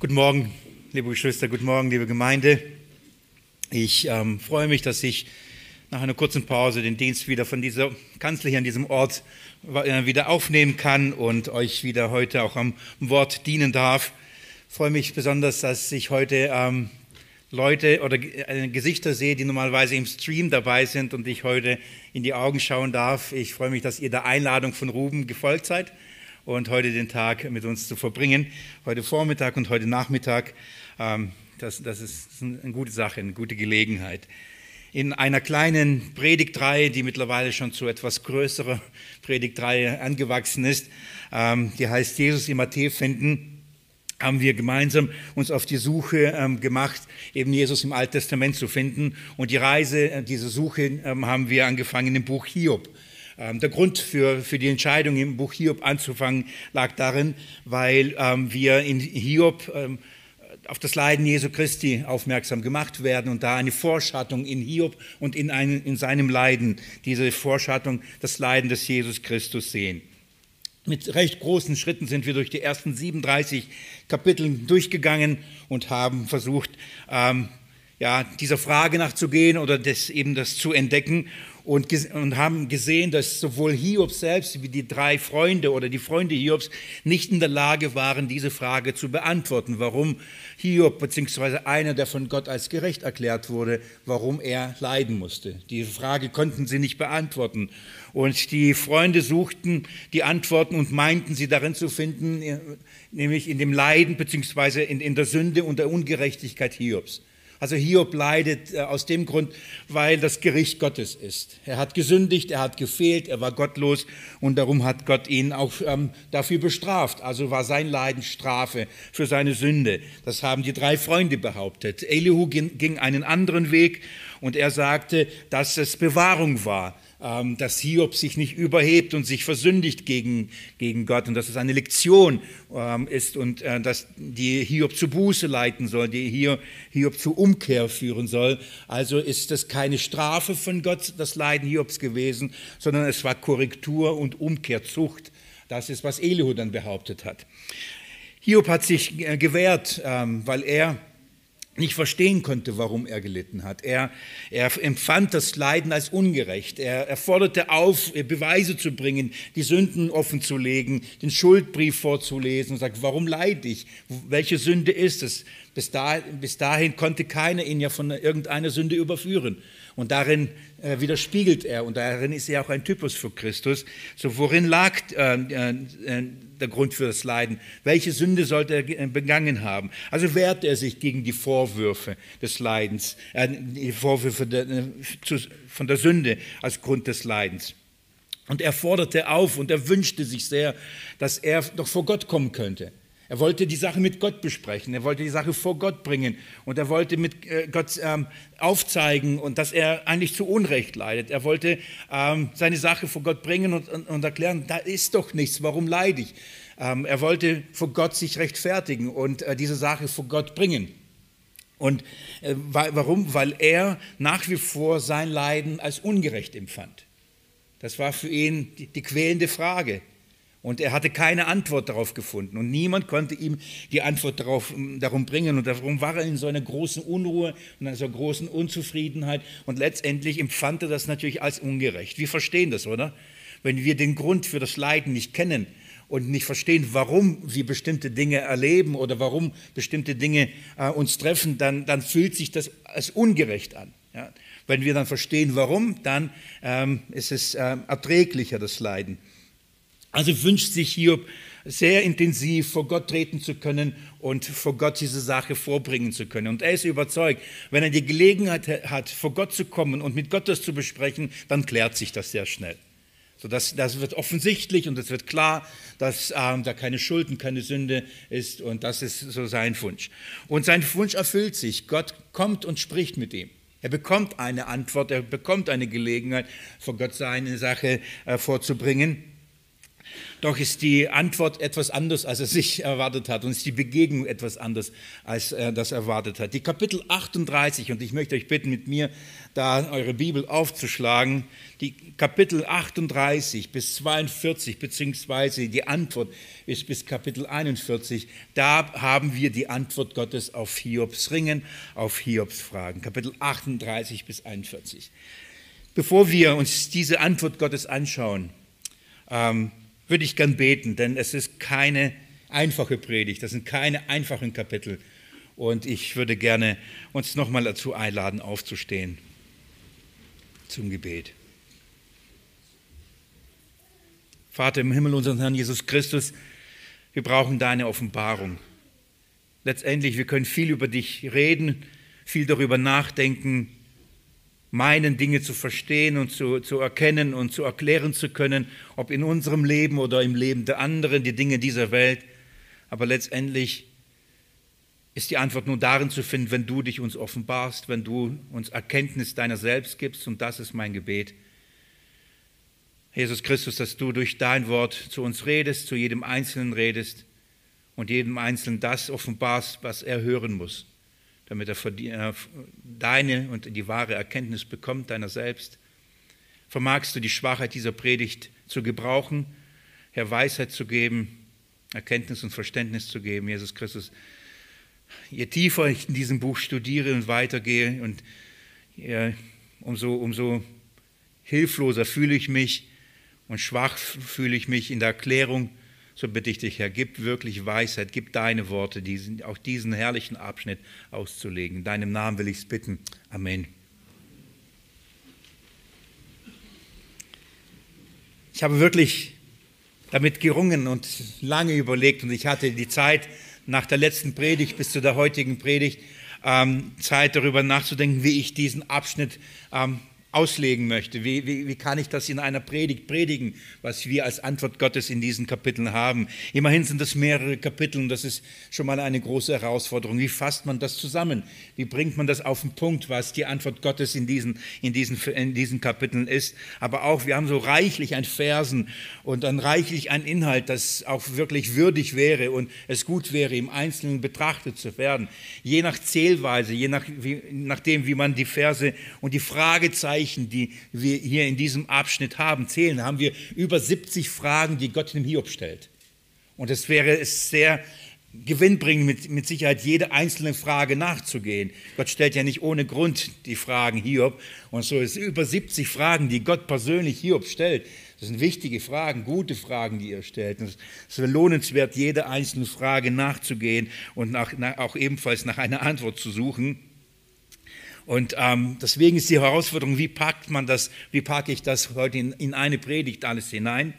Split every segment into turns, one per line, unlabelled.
Guten Morgen, liebe Geschwister, guten Morgen, liebe Gemeinde. Ich ähm, freue mich, dass ich nach einer kurzen Pause den Dienst wieder von dieser Kanzel hier an diesem Ort äh, wieder aufnehmen kann und euch wieder heute auch am Wort dienen darf. Ich freue mich besonders, dass ich heute ähm, Leute oder äh, Gesichter sehe, die normalerweise im Stream dabei sind und ich heute in die Augen schauen darf. Ich freue mich, dass ihr der Einladung von Ruben gefolgt seid und heute den Tag mit uns zu verbringen. Heute Vormittag und heute Nachmittag. Ähm, das, das ist eine gute Sache, eine gute Gelegenheit. In einer kleinen Predigtreihe, die mittlerweile schon zu etwas größerer Predigtreihe angewachsen ist, ähm, die heißt Jesus im Matthäus finden, haben wir gemeinsam uns auf die Suche ähm, gemacht, eben Jesus im Alten Testament zu finden. Und die Reise, äh, diese Suche haben wir angefangen im Buch Hiob. Ähm, der Grund für, für die Entscheidung, im Buch Hiob anzufangen, lag darin, weil ähm, wir in Hiob ähm, auf das Leiden Jesu Christi aufmerksam gemacht werden und da eine Vorschattung in Hiob und in, ein, in seinem Leiden, diese Vorschattung, das Leiden des Jesus Christus sehen. Mit recht großen Schritten sind wir durch die ersten 37 Kapitel durchgegangen und haben versucht, ähm, ja, dieser Frage nachzugehen oder das, eben das zu entdecken und, und haben gesehen, dass sowohl Hiob selbst wie die drei Freunde oder die Freunde Hiobs nicht in der Lage waren, diese Frage zu beantworten, warum Hiob beziehungsweise einer, der von Gott als gerecht erklärt wurde, warum er leiden musste. Diese Frage konnten sie nicht beantworten. Und die Freunde suchten die Antworten und meinten sie darin zu finden, nämlich in dem Leiden beziehungsweise in, in der Sünde und der Ungerechtigkeit Hiobs. Also Hiob leidet äh, aus dem Grund, weil das Gericht Gottes ist. Er hat gesündigt, er hat gefehlt, er war gottlos und darum hat Gott ihn auch ähm, dafür bestraft. Also war sein Leiden Strafe für seine Sünde. Das haben die drei Freunde behauptet. Elihu ging, einen anderen Weg und er sagte, dass es Bewahrung war dass Hiob sich nicht überhebt und sich versündigt gegen, gegen Gott und dass es eine Lektion ähm, ist und äh, dass die Hiob zu Buße leiten soll, die Hiob zu Umkehr führen soll. Also ist das keine Strafe von Gott, das Leiden Hiobs gewesen, sondern es war Korrektur und Umkehrzucht. Das ist, was Elihu dann behauptet hat. Hiob hat sich äh, gewehrt, ähm, weil er nicht verstehen konnte, warum er gelitten hat. Er, er empfand das Leiden als ungerecht. Er, er forderte auf, Beweise zu bringen, die Sünden offen zu legen, den Schuldbrief vorzulesen und sagt, warum leide ich? Welche Sünde ist es? Bis, da, bis dahin konnte keiner ihn ja von irgendeiner Sünde überführen. Und darin äh, widerspiegelt er und darin ist er auch ein Typus für Christus. So, worin lag äh, äh, der Grund für das Leiden? Welche Sünde sollte er äh, begangen haben? Also wehrt er sich gegen die Vorwürfe des Leidens, äh, die Vorwürfe der, äh, zu, von der Sünde als Grund des Leidens. Und er forderte auf und er wünschte sich sehr, dass er doch vor Gott kommen könnte. Er wollte die Sache mit Gott besprechen, er wollte die Sache vor Gott bringen und er wollte mit äh, Gott ähm, aufzeigen und dass er eigentlich zu Unrecht leidet. Er wollte ähm, seine Sache vor Gott bringen und, und, und, erklären, da ist doch nichts, warum leide ich? Ähm, er wollte vor Gott sich rechtfertigen und äh, diese Sache vor Gott bringen. Und äh, warum? Weil er nach wie vor sein Leiden als ungerecht empfand. Das war für ihn die, die quälende Frage. Und er hatte keine Antwort darauf gefunden. Und niemand konnte ihm die Antwort darauf, ähm, darum bringen. Und darum war er in so einer großen Unruhe und einer so großen Unzufriedenheit. Und letztendlich empfand er das natürlich als ungerecht. Wir verstehen das, oder? Wenn wir den Grund für das Leiden nicht kennen und nicht verstehen, warum wir bestimmte Dinge erleben oder warum bestimmte Dinge äh, uns treffen, dann, dann fühlt sich das als ungerecht an. Ja? Wenn wir dann verstehen, warum, dann ähm, ist es äh, erträglicher, das Leiden. Also wünscht sich Hiob sehr intensiv vor Gott treten zu können und vor Gott diese Sache vorbringen zu können. Und er ist überzeugt, wenn er die Gelegenheit hat, vor Gott zu kommen und mit Gott das zu besprechen, dann klärt sich das sehr schnell. So das, das wird offensichtlich und es wird klar, dass ähm, da keine Schuld und keine Sünde ist und das ist so sein Wunsch. Und sein Wunsch erfüllt sich. Gott kommt und spricht mit ihm. Er bekommt eine Antwort, er bekommt eine Gelegenheit, vor Gott seine Sache äh, vorzubringen. Doch ist die Antwort etwas anders, als er sich erwartet hat und ist die Begegnung etwas anders, als er das erwartet hat. Die Kapitel 38, und ich möchte euch bitten, mit mir da eure Bibel aufzuschlagen, die Kapitel 38 bis 42, beziehungsweise die Antwort ist bis Kapitel 41, da haben wir die Antwort Gottes auf Hiobs Ringen, auf Hiobs Fragen. Kapitel 38 bis 41. Bevor wir uns diese Antwort Gottes anschauen, ähm, würde ich gern beten, denn es ist keine einfache Predigt, das sind keine einfachen Kapitel. Und ich würde gerne uns nochmal dazu einladen, aufzustehen zum Gebet. Vater im Himmel, unseren Herrn Jesus Christus, wir brauchen deine Offenbarung. Letztendlich, wir können viel über dich reden, viel darüber nachdenken, meinen, Dinge zu verstehen und zu, zu erkennen und zu erklären zu können, ob in unserem Leben oder im Leben der anderen, die Dinge dieser Welt. Aber letztendlich ist die Antwort nur darin zu finden, wenn du dich uns offenbarst, wenn du uns Erkenntnis deiner selbst gibst. Und das ist mein Gebet. Jesus Christus, dass du durch dein Wort zu uns redest, zu jedem Einzelnen redest und jedem Einzelnen das offenbarst, was er hören muss damit er deine und die wahre Erkenntnis bekommt, deiner selbst. Vermagst du die Schwachheit dieser Predigt zu gebrauchen, Herr, Weisheit zu geben, Erkenntnis und Verständnis zu geben, Jesus Christus. Je tiefer ich in diesem Buch studiere und weitergehe, und ja, umso, umso hilfloser fühle ich mich und schwach fühle ich mich in der Erklärung so bitte ich dich, Herr, gib wirklich Weisheit, gib deine Worte, diesen, auch diesen herrlichen Abschnitt auszulegen. In deinem Namen will ich es bitten. Amen. Ich habe wirklich damit gerungen und lange überlegt und ich hatte die Zeit nach der letzten Predigt bis zu der heutigen Predigt ähm, Zeit darüber nachzudenken, wie ich diesen Abschnitt ähm, auslegen möchte. Wie, wie, wie kann ich das in einer Predigt predigen, was wir als Antwort Gottes in diesen Kapiteln haben? Immerhin sind das mehrere Kapitel und das ist schon mal eine große Herausforderung. Wie fasst man das zusammen? Wie bringt man das auf den Punkt, was die Antwort Gottes in diesen, in diesen, in diesen Kapiteln ist? Aber auch, wir haben so reichlich ein Versen und dann reichlich ein Inhalt, das auch wirklich würdig wäre und es gut wäre, im Einzelnen betrachtet zu werden. Je nach Zählweise, je nach, wie, nachdem, wie man die Verse und die Fragezeichen Zeichen, die wir hier in diesem Abschnitt haben, zählen, haben wir über 70 Fragen, die Gott dem Hiob stellt. Und es wäre es sehr gewinnbringend, mit, mit Sicherheit jede einzelne Frage nachzugehen. Gott stellt ja nicht ohne Grund die Fragen Hiob. Und so ist über 70 Fragen, die Gott persönlich Hiob stellt. Das sind wichtige Fragen, gute Fragen, die er stellt. Es ist lohnenswert, jede einzelne Frage nachzugehen und nach, nach, auch ebenfalls nach einer Antwort zu suchen. Und ähm, deswegen ist die Herausforderung, wie packt man das, wie packe ich das heute in, in eine Predigt alles hinein?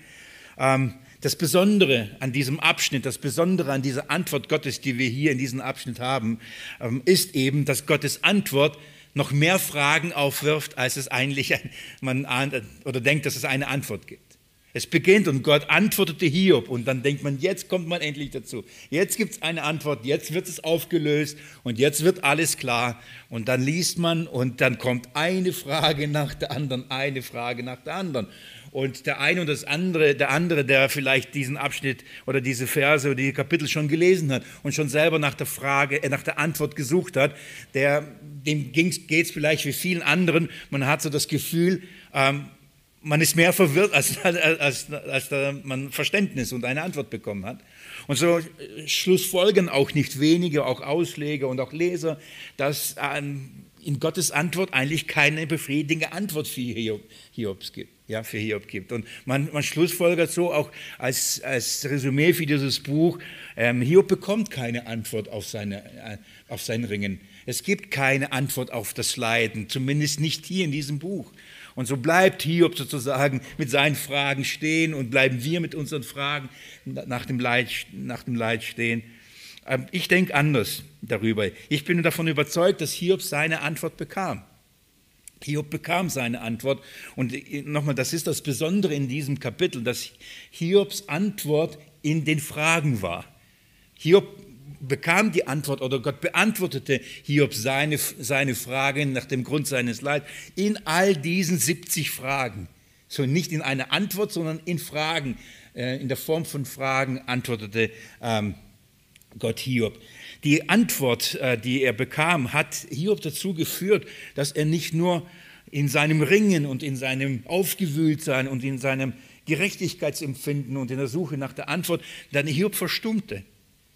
Ähm, das Besondere an diesem Abschnitt, das Besondere an dieser Antwort Gottes, die wir hier in diesem Abschnitt haben, ähm, ist eben, dass Gottes Antwort noch mehr Fragen aufwirft, als es eigentlich man ahnt oder denkt, dass es eine Antwort gibt. Es beginnt und Gott antwortete Hiob und dann denkt man, jetzt kommt man endlich dazu. Jetzt gibt es eine Antwort, jetzt wird es aufgelöst und jetzt wird alles klar. Und dann liest man und dann kommt eine Frage nach der anderen, eine Frage nach der anderen. Und der eine und das andere, der andere, der vielleicht diesen Abschnitt oder diese Verse oder die Kapitel schon gelesen hat und schon selber nach der Frage, äh, nach der Antwort gesucht hat, der, dem geht es vielleicht wie vielen anderen. Man hat so das Gefühl, ähm, man ist mehr verwirrt, als, als, als, man Verständnis und eine Antwort bekommen hat. Und so schlussfolgern auch nicht wenige, auch Ausleger und auch Leser, dass ähm, in Gottes Antwort eigentlich keine befriedigende Antwort für Hiob, Hiobs gibt. Ja, für Hiob gibt. Und man, man schlussfolgert so auch als, als Resümee für dieses Buch, ähm, Hiob bekommt keine Antwort auf, seine, äh, auf sein Ringen. Es gibt keine Antwort auf das Leiden, zumindest nicht hier in diesem Buch. Und so bleibt Hiob sozusagen mit seinen Fragen stehen und bleiben wir mit unseren Fragen nach dem Leid, nach dem Leid stehen. Ähm, ich denke anders darüber. Ich bin davon überzeugt, dass Hiob seine Antwort bekam. Hiob bekam seine Antwort. Und äh, nochmal, das ist das Besondere in diesem Kapitel, dass Hiobs Antwort in den Fragen war. Hiob bekam die Antwort oder Gott beantwortete Hiob seine, seine Fragen nach dem Grund seines Leids in all diesen 70 Fragen. So nicht in einer Antwort, sondern in Fragen, äh, in der Form von Fragen antwortete ähm, Gott Hiob. Die Antwort, äh, die er bekam, hat Hiob dazu geführt, dass er nicht nur in seinem Ringen und in seinem Aufgewühltsein und in seinem Gerechtigkeitsempfinden und in der Suche nach der Antwort, dann Hiob verstummte.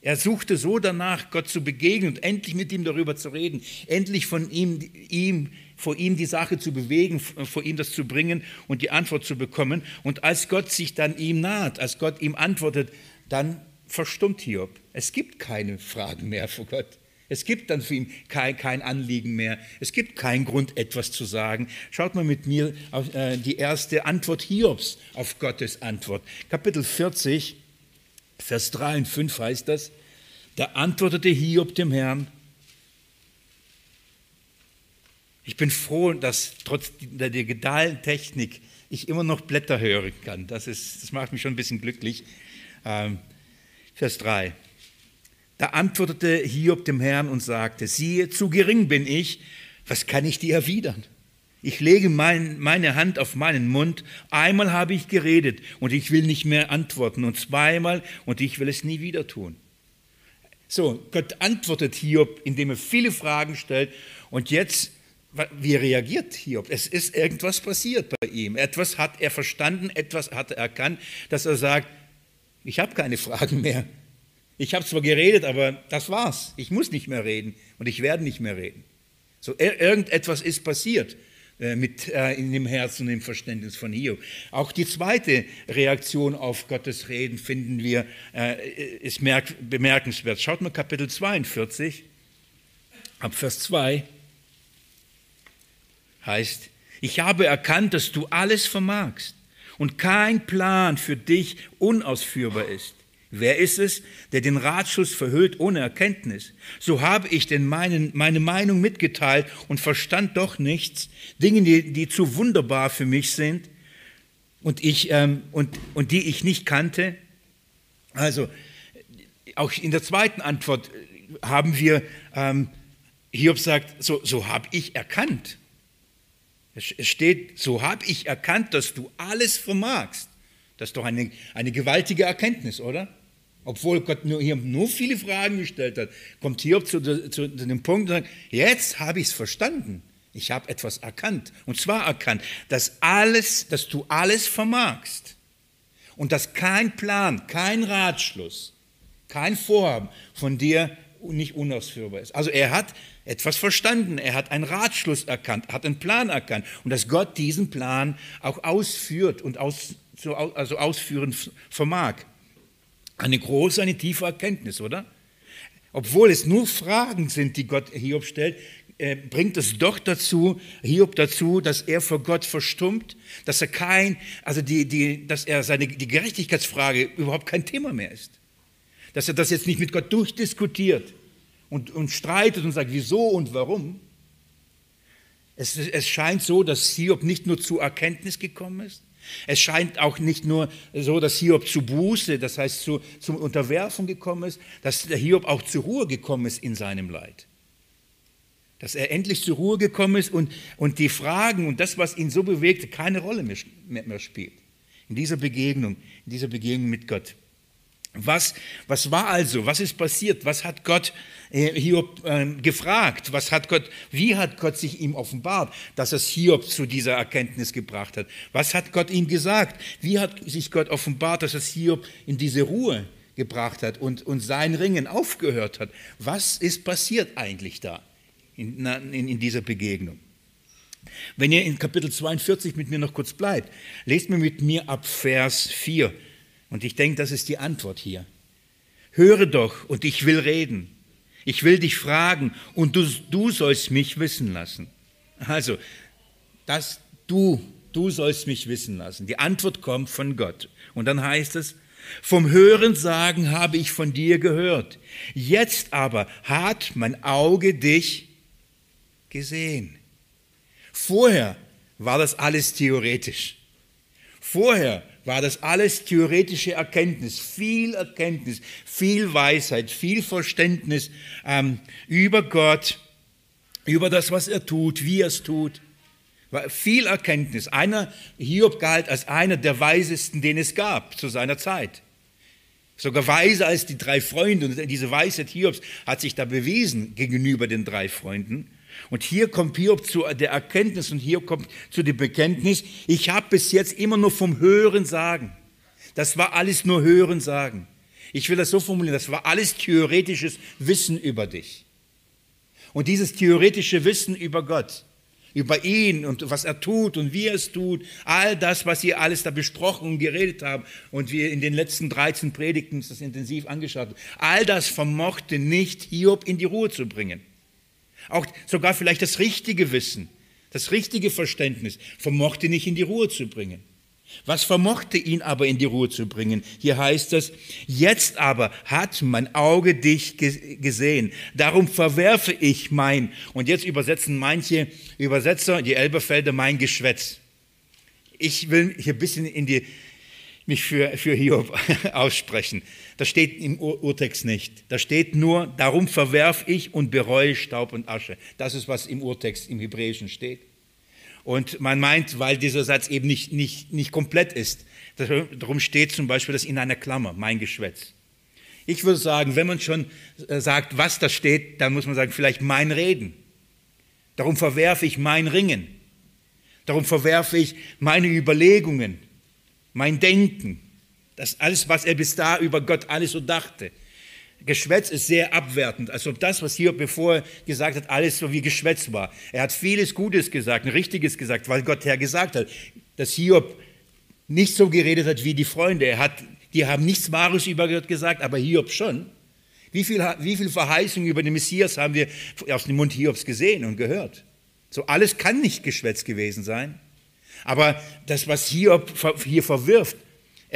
Er suchte so danach, Gott zu begegnen und endlich mit ihm darüber zu reden, endlich von ihm, ihm, vor ihm die Sache zu bewegen, vor ihm das zu bringen und die Antwort zu bekommen. Und als Gott sich dann ihm naht, als Gott ihm antwortet, dann verstummt Hiob. Es gibt keine Fragen mehr vor Gott. Es gibt dann für ihn kein, kein, Anliegen mehr. Es gibt keinen Grund, etwas zu sagen. Schaut mal mit mir auf äh, die erste Antwort Hiobs auf Gottes Antwort. Kapitel 40, Vers 3 und 5 heißt das. Da antwortete Hiob dem Herrn. Ich bin froh, dass trotz der digitalen Technik ich immer noch Blätter hören kann. Das, ist, das macht mich schon ein bisschen glücklich. Ähm, Vers 3. Da antwortete Hiob dem Herrn und sagte, siehe, zu gering bin ich, was kann ich dir erwidern? Ich lege mein, meine Hand auf meinen Mund, einmal habe ich geredet und ich will nicht mehr antworten und zweimal und ich will es nie wieder tun. So, Gott antwortet Hiob, indem er viele Fragen stellt und jetzt, wie reagiert Hiob? Es ist irgendwas passiert bei ihm. Etwas hat er verstanden, etwas hat er erkannt, dass er sagt, ich habe keine Fragen mehr. Ich habe zwar geredet, aber das war's. Ich muss nicht mehr reden und ich werde nicht mehr reden. So irgendetwas ist passiert mit äh, in dem Herzen und im Verständnis von Hiob. Auch die zweite Reaktion auf Gottes Reden finden wir äh, ist bemerkenswert. Schaut mal Kapitel 42 ab Vers 2 heißt: Ich habe erkannt, dass du alles vermagst und kein Plan für dich unausführbar ist. Wer ist es, der den Ratschluss verhüllt ohne Erkenntnis? So habe ich denn meinen, meine Meinung mitgeteilt und verstand doch nichts, Dinge, die, die zu wunderbar für mich sind und, ich, ähm, und, und die ich nicht kannte. Also auch in der zweiten Antwort haben wir, ähm, Hiob sagt, so, so habe ich erkannt. Es steht, so habe ich erkannt, dass du alles vermagst. Das ist doch eine, eine gewaltige Erkenntnis, oder? Obwohl Gott nur, hier nur viele Fragen gestellt hat, kommt Hiob zu, zu, zu dem Punkt und sagt, jetzt habe ich es verstanden. Ich habe etwas erkannt. Und zwar erkannt, dass alles, dass du alles vermagst. Und dass kein Plan, kein Ratschluss, kein Vorhaben von dir nicht unausführbar ist. Also er hat etwas verstanden, er hat einen Ratschluss erkannt, hat einen Plan erkannt und dass Gott diesen Plan auch ausführt und aus, also ausführen vermag. Eine große, eine tiefe Erkenntnis, oder? Obwohl es nur Fragen sind, die Gott Hiob stellt, äh, bringt es doch dazu, Hiob dazu, dass er vor Gott verstummt, dass er kein, also die, die, dass er seine, die Gerechtigkeitsfrage überhaupt kein Thema mehr ist. Dass er das jetzt nicht mit Gott durchdiskutiert und, und streitet und sagt, wieso und warum. Es, es scheint so, dass Hiob nicht nur zur Erkenntnis gekommen ist, es scheint auch nicht nur so, dass Hiob zu Buße, das heißt zu, zur Unterwerfung gekommen ist, dass der Hiob auch zur Ruhe gekommen ist in seinem Leid. Dass er endlich zur Ruhe gekommen ist und, und die Fragen und das, was ihn so bewegte, keine Rolle mehr, mehr, mehr spielt. In dieser Begegnung, in dieser Begegnung mit Gott. Was, was war also? Was ist passiert? Was hat Gott äh, Hiob äh, gefragt? Was hat Gott, wie hat Gott sich ihm offenbart, dass es Hiob zu dieser Erkenntnis gebracht hat? Was hat Gott ihm gesagt? Wie hat sich Gott offenbart, dass es Hiob in diese Ruhe gebracht hat und, und sein Ringen aufgehört hat? Was ist passiert eigentlich da in, in, in dieser Begegnung? Wenn ihr in Kapitel 42 mit mir noch kurz bleibt, lest mir mit mir ab Vers 4 und ich denke, das ist die Antwort hier. Höre doch und ich will reden. Ich will dich fragen und du, du sollst mich wissen lassen. Also, das du, du sollst mich wissen lassen. Die Antwort kommt von Gott. Und dann heißt es, vom Hören sagen habe ich von dir gehört. Jetzt aber hat mein Auge dich gesehen. Vorher war das alles theoretisch. Vorher war das alles theoretische Erkenntnis, viel Erkenntnis, viel Weisheit, viel Verständnis ähm, über Gott, über das, was er tut, wie er es tut, viel Erkenntnis. Einer, Hiob galt als einer der weisesten, den es gab zu seiner Zeit. Sogar weiser als die drei Freunde. Und diese Weisheit Hiobs hat sich da bewiesen gegenüber den drei Freunden. Und hier kommt Hiob zu der Erkenntnis und hier kommt zu dem Bekenntnis, ich habe bis jetzt immer nur vom Hören sagen. Das war alles nur Hören sagen. Ich will das so formulieren, das war alles theoretisches Wissen über dich. Und dieses theoretische Wissen über Gott, über ihn und was er tut und wie er es tut, all das, was ihr alles da besprochen und geredet haben und wir in den letzten 13 Predigten das intensiv angeschaut haben, all das vermochte nicht Hiob in die Ruhe zu bringen. Auch sogar vielleicht das richtige Wissen, das richtige Verständnis vermochte nicht in die Ruhe zu bringen. Was vermochte ihn aber in die Ruhe zu bringen? Hier heißt es, jetzt aber hat mein Auge dich gesehen, darum verwerfe ich mein, und jetzt übersetzen manche Übersetzer, die Elberfelder, mein Geschwätz. Ich will hier ein bisschen in die, mich für, für Hiob aussprechen. Das steht im Ur Urtext nicht. Da steht nur, darum verwerf ich und bereue Staub und Asche. Das ist, was im Urtext im Hebräischen steht. Und man meint, weil dieser Satz eben nicht, nicht, nicht komplett ist, darum steht zum Beispiel das in einer Klammer, mein Geschwätz. Ich würde sagen, wenn man schon äh, sagt, was da steht, dann muss man sagen, vielleicht mein Reden. Darum verwerfe ich mein Ringen. Darum verwerfe ich meine Überlegungen, mein Denken. Das alles, was er bis da über Gott alles so dachte. Geschwätz ist sehr abwertend, als ob das, was Hiob bevor gesagt hat, alles so wie Geschwätz war. Er hat vieles Gutes gesagt, ein Richtiges gesagt, weil Gott Herr gesagt hat, dass Hiob nicht so geredet hat wie die Freunde. Er hat, die haben nichts Wahres über Gott gesagt, aber Hiob schon. Wie viel, wie viel Verheißung über den Messias haben wir aus dem Mund Hiobs gesehen und gehört? So alles kann nicht Geschwätz gewesen sein. Aber das, was Hiob hier verwirft,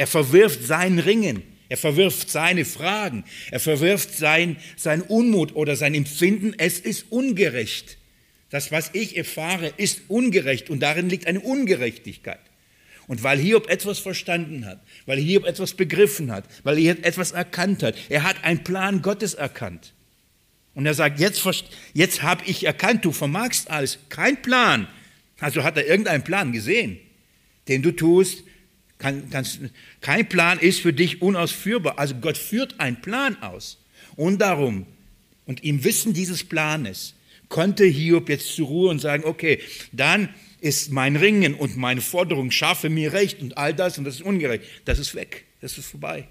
er verwirft sein Ringen. Er verwirft seine Fragen. Er verwirft sein, sein Unmut oder sein Empfinden. Es ist ungerecht. Das, was ich erfahre, ist ungerecht und darin liegt eine Ungerechtigkeit. Und weil Hiob etwas verstanden hat, weil Hiob etwas begriffen hat, weil er etwas erkannt hat, er hat einen Plan Gottes erkannt. Und er sagt, jetzt, jetzt habe ich erkannt, du vermagst alles, kein Plan. Also hat er irgendeinen Plan gesehen, den du tust, kann, kannst, kein Plan ist für dich unausführbar. Also Gott führt einen Plan aus. Und darum, und im Wissen dieses Planes, konnte Hiob jetzt zur Ruhe und sagen, okay, dann ist mein Ringen und meine Forderung, schaffe mir Recht und all das und das ist ungerecht, das ist weg, das ist vorbei.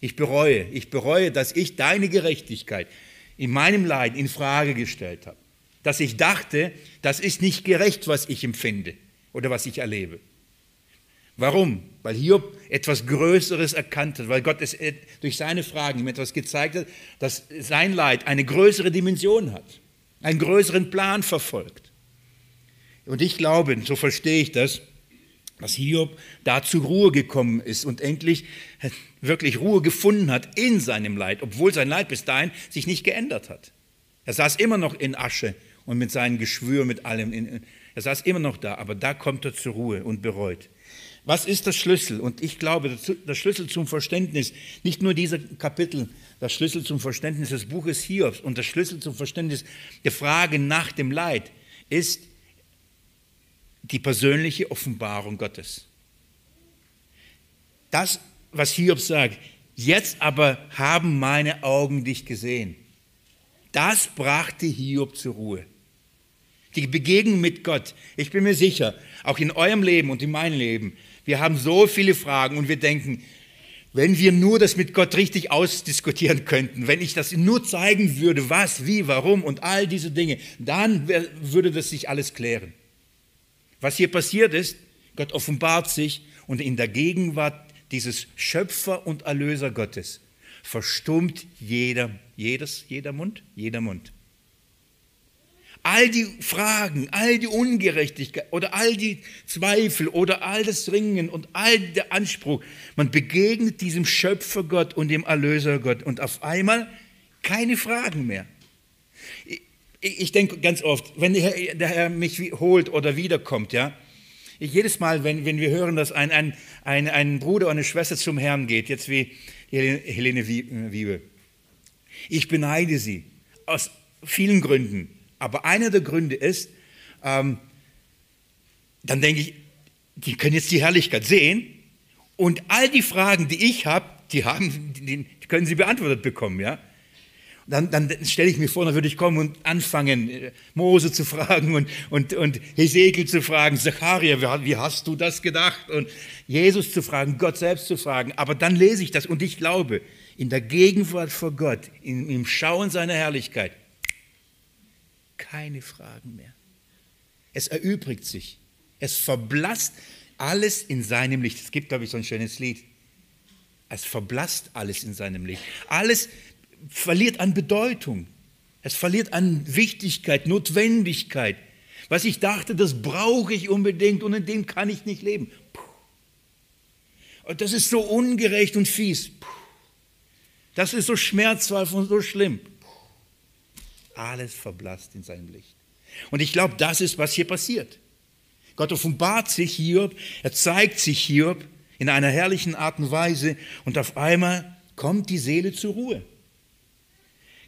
Ich bereue, ich bereue, dass ich deine Gerechtigkeit in meinem Leid in Frage gestellt habe. Dass ich dachte, das ist nicht gerecht, was ich empfinde oder was ich erlebe. Warum? Weil Hiob etwas Größeres erkannt hat, weil Gott es äh, durch seine Fragen ihm etwas gezeigt hat, dass sein Leid eine größere Dimension hat, einen größeren Plan verfolgt. Und ich glaube, so verstehe ich das, dass Hiob da zur Ruhe gekommen ist und endlich wirklich Ruhe gefunden hat in seinem Leid, obwohl sein Leid bis dahin sich nicht geändert hat. Er saß immer noch in Asche und mit seinem Geschwür, mit allem. Er saß immer noch da, aber da kommt er zur Ruhe und bereut. Was ist der Schlüssel? Und ich glaube, der Schlüssel zum Verständnis, nicht nur dieser Kapitel, der Schlüssel zum Verständnis des Buches Hiobs und der Schlüssel zum Verständnis der Frage nach dem Leid ist die persönliche Offenbarung Gottes. Das, was Hiob sagt, jetzt aber haben meine Augen dich gesehen. Das brachte Hiob zur Ruhe. Die Begegnung mit Gott. Ich bin mir sicher, auch in eurem Leben und in meinem Leben wir haben so viele Fragen und wir denken, wenn wir nur das mit Gott richtig ausdiskutieren könnten, wenn ich das nur zeigen würde, was, wie, warum und all diese Dinge, dann würde das sich alles klären. Was hier passiert ist, Gott offenbart sich und in der Gegenwart dieses Schöpfer und Erlöser Gottes verstummt jeder, jedes, jeder Mund, jeder Mund. All die Fragen, all die Ungerechtigkeit oder all die Zweifel oder all das Ringen und all der Anspruch, man begegnet diesem Schöpfer Gott und dem Erlöser Gott und auf einmal keine Fragen mehr. Ich, ich denke ganz oft, wenn der Herr, mich holt oder wiederkommt, ja, ich, jedes Mal, wenn, wenn wir hören, dass ein, ein, ein, ein Bruder oder eine Schwester zum Herrn geht, jetzt wie Helene Wiebe, ich beneide sie aus vielen Gründen. Aber einer der Gründe ist, ähm, dann denke ich, die können jetzt die Herrlichkeit sehen und all die Fragen, die ich habe, die, haben, die, können sie beantwortet bekommen, ja. Dann, dann stelle ich mir vor, dann würde ich kommen und anfangen, äh, Mose zu fragen und, und, und Hesekiel zu fragen, Zacharia, wie hast du das gedacht? Und Jesus zu fragen, Gott selbst zu fragen. Aber dann lese ich das und ich glaube, in der Gegenwart vor Gott, im Schauen seiner Herrlichkeit, keine Fragen mehr. Es erübrigt sich. Es verblasst alles in seinem Licht. Es gibt, glaube ich, so ein schönes Lied. Es verblasst alles in seinem Licht. Alles verliert an Bedeutung. Es verliert an Wichtigkeit, Notwendigkeit. Was ich dachte, das brauche ich unbedingt und in dem kann ich nicht leben. Und das ist so ungerecht und fies. Das ist so schmerzhaft und so schlimm. Alles verblasst in seinem Licht. Und ich glaube, das ist, was hier passiert. Gott offenbart sich Hiob, er zeigt sich Hiob in einer herrlichen Art und Weise und auf einmal kommt die Seele zur Ruhe.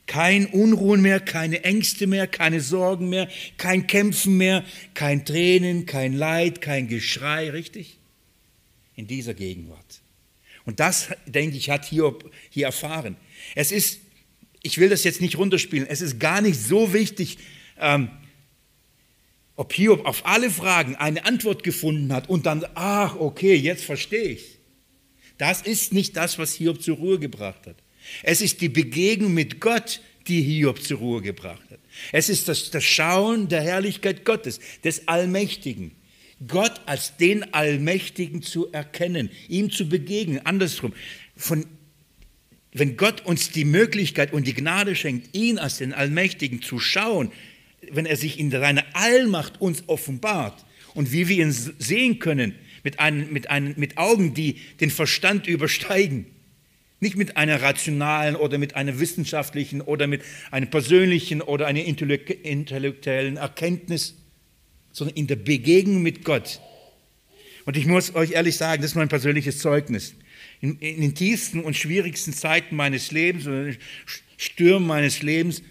Kein Unruhen mehr, keine Ängste mehr, keine Sorgen mehr, kein Kämpfen mehr, kein Tränen, kein Leid, kein Geschrei, richtig? In dieser Gegenwart. Und das, denke ich, hat Hiob hier erfahren. Es ist, ich will das jetzt nicht runterspielen, es ist gar nicht so wichtig, ähm, ob Hiob auf alle Fragen eine Antwort gefunden hat und dann, ach, okay, jetzt verstehe ich. Das ist nicht das, was Hiob zur Ruhe gebracht hat. Es ist die Begegnung mit Gott, die Hiob zur Ruhe gebracht hat. Es ist das, das Schauen der Herrlichkeit Gottes, des Allmächtigen. Gott als den Allmächtigen zu erkennen, ihm zu begegnen. Andersrum, von, wenn Gott uns die Möglichkeit und die Gnade schenkt, ihn als den Allmächtigen zu schauen, wenn er sich in seiner Allmacht uns offenbart und wie wir ihn sehen können, mit, einem, mit, einem, mit Augen, die den Verstand übersteigen. Nicht mit einer rationalen oder mit einer wissenschaftlichen oder mit einer persönlichen oder einer intellektuellen Erkenntnis, sondern in der Begegnung mit Gott. Und ich muss euch ehrlich sagen, das ist mein persönliches Zeugnis. In, in den tiefsten und schwierigsten Zeiten meines Lebens oder Stürmen meines Lebens,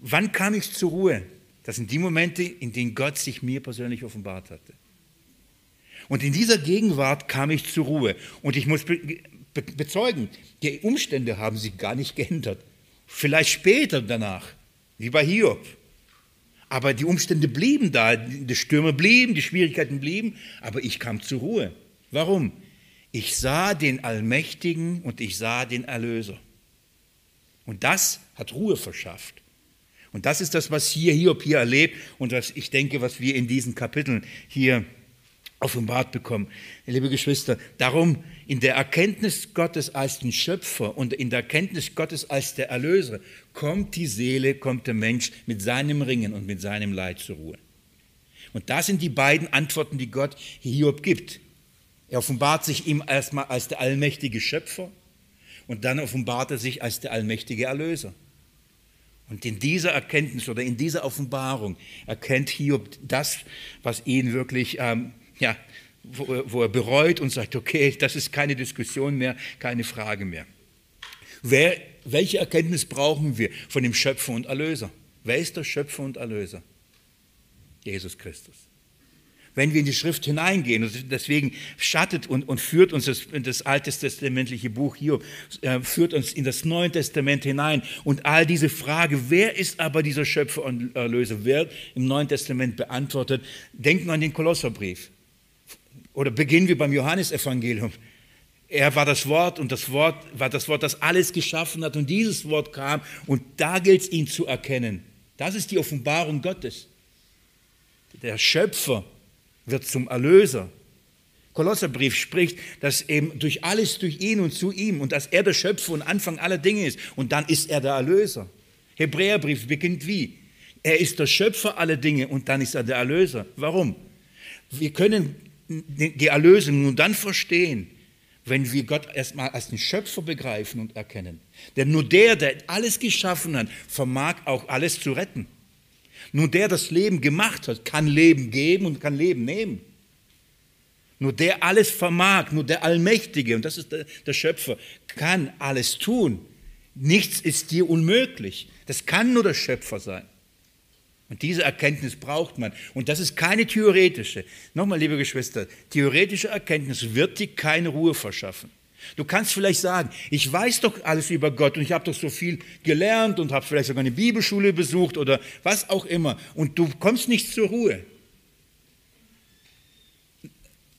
wann kam ich zur Ruhe? Das sind die Momente, in denen Gott sich mir persönlich offenbart hatte. Und in dieser Gegenwart kam ich zur Ruhe. Und ich muss be be bezeugen, die Umstände haben sich gar nicht geändert. Vielleicht später danach, wie bei Hiob. Aber die Umstände blieben da, die Stürme blieben, die Schwierigkeiten blieben, aber ich kam zur Ruhe. Warum? Ich sah den Allmächtigen und ich sah den Erlöser. Und das hat Ruhe verschafft. Und das ist das, was hier Hiob hier erlebt und was ich denke, was wir in diesen Kapiteln hier offenbart bekommen. Liebe Geschwister, darum in der Erkenntnis Gottes als den Schöpfer und in der Erkenntnis Gottes als der Erlöser kommt die Seele, kommt der Mensch mit seinem Ringen und mit seinem Leid zur Ruhe. Und das sind die beiden Antworten, die Gott Hiob gibt. Er offenbart sich ihm erstmal als der allmächtige Schöpfer und dann offenbart er sich als der allmächtige Erlöser. Und in dieser Erkenntnis oder in dieser Offenbarung erkennt Hiob das, was ihn wirklich, ähm, ja, wo, wo, er bereut und sagt, okay, das ist keine Diskussion mehr, keine Frage mehr. Wer, welche Erkenntnis brauchen wir von dem Schöpfer und Erlöser? Wer ist der Schöpfer und Erlöser? Jesus Christus wenn wir in die Schrift hineingehen. Und deswegen schattet und, und führt uns das, das alttestamentliche Buch hier, äh, führt uns in das Neue Testament hinein. Und all diese Frage, wer ist aber dieser Schöpfer und Erlöser, wird im Neuen Testament beantwortet. Denken an den Kolosserbrief. Oder beginnen wir beim Johannesevangelium. Er war das Wort und das Wort war das Wort, das alles geschaffen hat und dieses Wort kam und da gilt es ihn zu erkennen. Das ist die Offenbarung Gottes. Der Schöpfer wird zum Erlöser. Kolosserbrief spricht, dass eben durch alles, durch ihn und zu ihm und dass er der Schöpfer und Anfang aller Dinge ist und dann ist er der Erlöser. Hebräerbrief beginnt wie? Er ist der Schöpfer aller Dinge und dann ist er der Erlöser. Warum? Wir können die Erlösung nur dann verstehen, wenn wir Gott erstmal als den Schöpfer begreifen und erkennen. Denn nur der, der alles geschaffen hat, vermag auch alles zu retten. Nur der das Leben gemacht hat, kann Leben geben und kann Leben nehmen. Nur der alles vermag, nur der Allmächtige, und das ist der, der Schöpfer, kann alles tun. Nichts ist dir unmöglich. Das kann nur der Schöpfer sein. Und diese Erkenntnis braucht man. Und das ist keine theoretische. Nochmal, liebe Geschwister, theoretische Erkenntnis wird dir keine Ruhe verschaffen. Du kannst vielleicht sagen, ich weiß doch alles über Gott und ich habe doch so viel gelernt und habe vielleicht sogar eine Bibelschule besucht oder was auch immer. Und du kommst nicht zur Ruhe.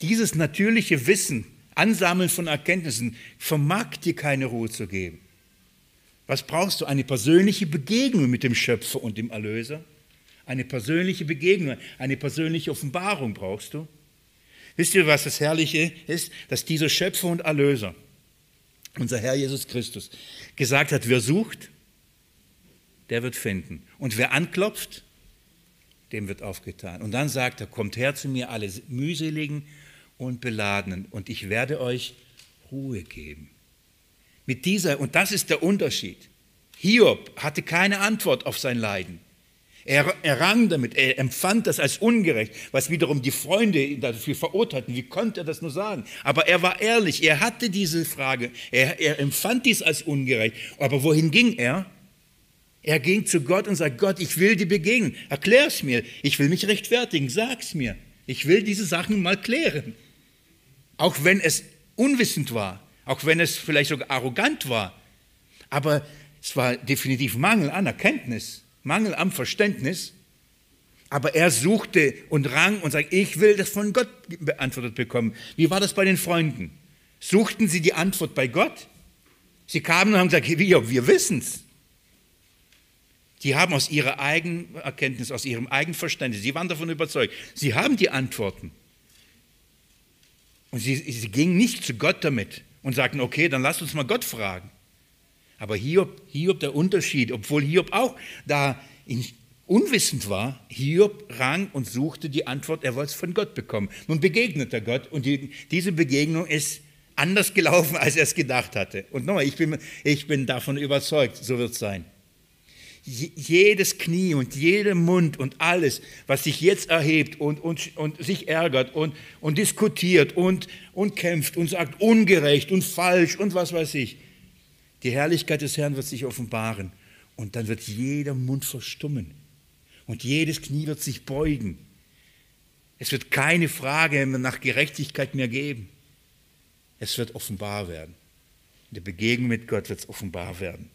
Dieses natürliche Wissen, Ansammeln von Erkenntnissen, vermag dir keine Ruhe zu geben. Was brauchst du? Eine persönliche Begegnung mit dem Schöpfer und dem Erlöser? Eine persönliche Begegnung, eine persönliche Offenbarung brauchst du? Wisst ihr, was das Herrliche ist? Dass dieser Schöpfer und Erlöser, unser Herr Jesus Christus, gesagt hat, wer sucht, der wird finden. Und wer anklopft, dem wird aufgetan. Und dann sagt er, kommt her zu mir, alle mühseligen und beladenen, und ich werde euch Ruhe geben. Mit dieser, und das ist der Unterschied. Hiob hatte keine Antwort auf sein Leiden. Er, er rang damit, er empfand das als ungerecht, was wiederum die Freunde dafür verurteilten. Wie konnte er das nur sagen? Aber er war ehrlich, er hatte diese Frage, er, er empfand dies als ungerecht. Aber wohin ging er? Er ging zu Gott und sagte, Gott, ich will dir begegnen, erklär es mir, ich will mich rechtfertigen, sag's mir. Ich will diese Sachen mal klären. Auch wenn es unwissend war, auch wenn es vielleicht sogar arrogant war. Aber es war definitiv Mangel an Erkenntnis. Mangel am Verständnis, aber er suchte und rang und sagte, ich will das von Gott beantwortet bekommen. Wie war das bei den Freunden? Suchten sie die Antwort bei Gott? Sie kamen und haben gesagt, wir, wir wissen es. Die haben aus ihrer eigenen Erkenntnis, aus ihrem eigenen Verständnis, sie waren davon überzeugt, sie haben die Antworten. Und sie, sie gingen nicht zu Gott damit und sagten, okay, dann lass uns mal Gott fragen. Aber Hiob, Hiob der Unterschied, obwohl Hiob auch da unwissend war, Hiob rang und suchte die Antwort, er wollte es von Gott bekommen. Nun begegnet er Gott und die, diese Begegnung ist anders gelaufen, als er es gedacht hatte. Und nochmal, ich bin, ich bin davon überzeugt, so wird es sein. Jedes Knie und jeder Mund und alles, was sich jetzt erhebt und, und, und sich ärgert und, und diskutiert und, und kämpft und sagt ungerecht und falsch und was weiß ich, die Herrlichkeit des Herrn wird sich offenbaren und dann wird jeder Mund verstummen und jedes Knie wird sich beugen. Es wird keine Frage nach Gerechtigkeit mehr geben. Es wird offenbar werden. In der Begegnung mit Gott wird es offenbar werden.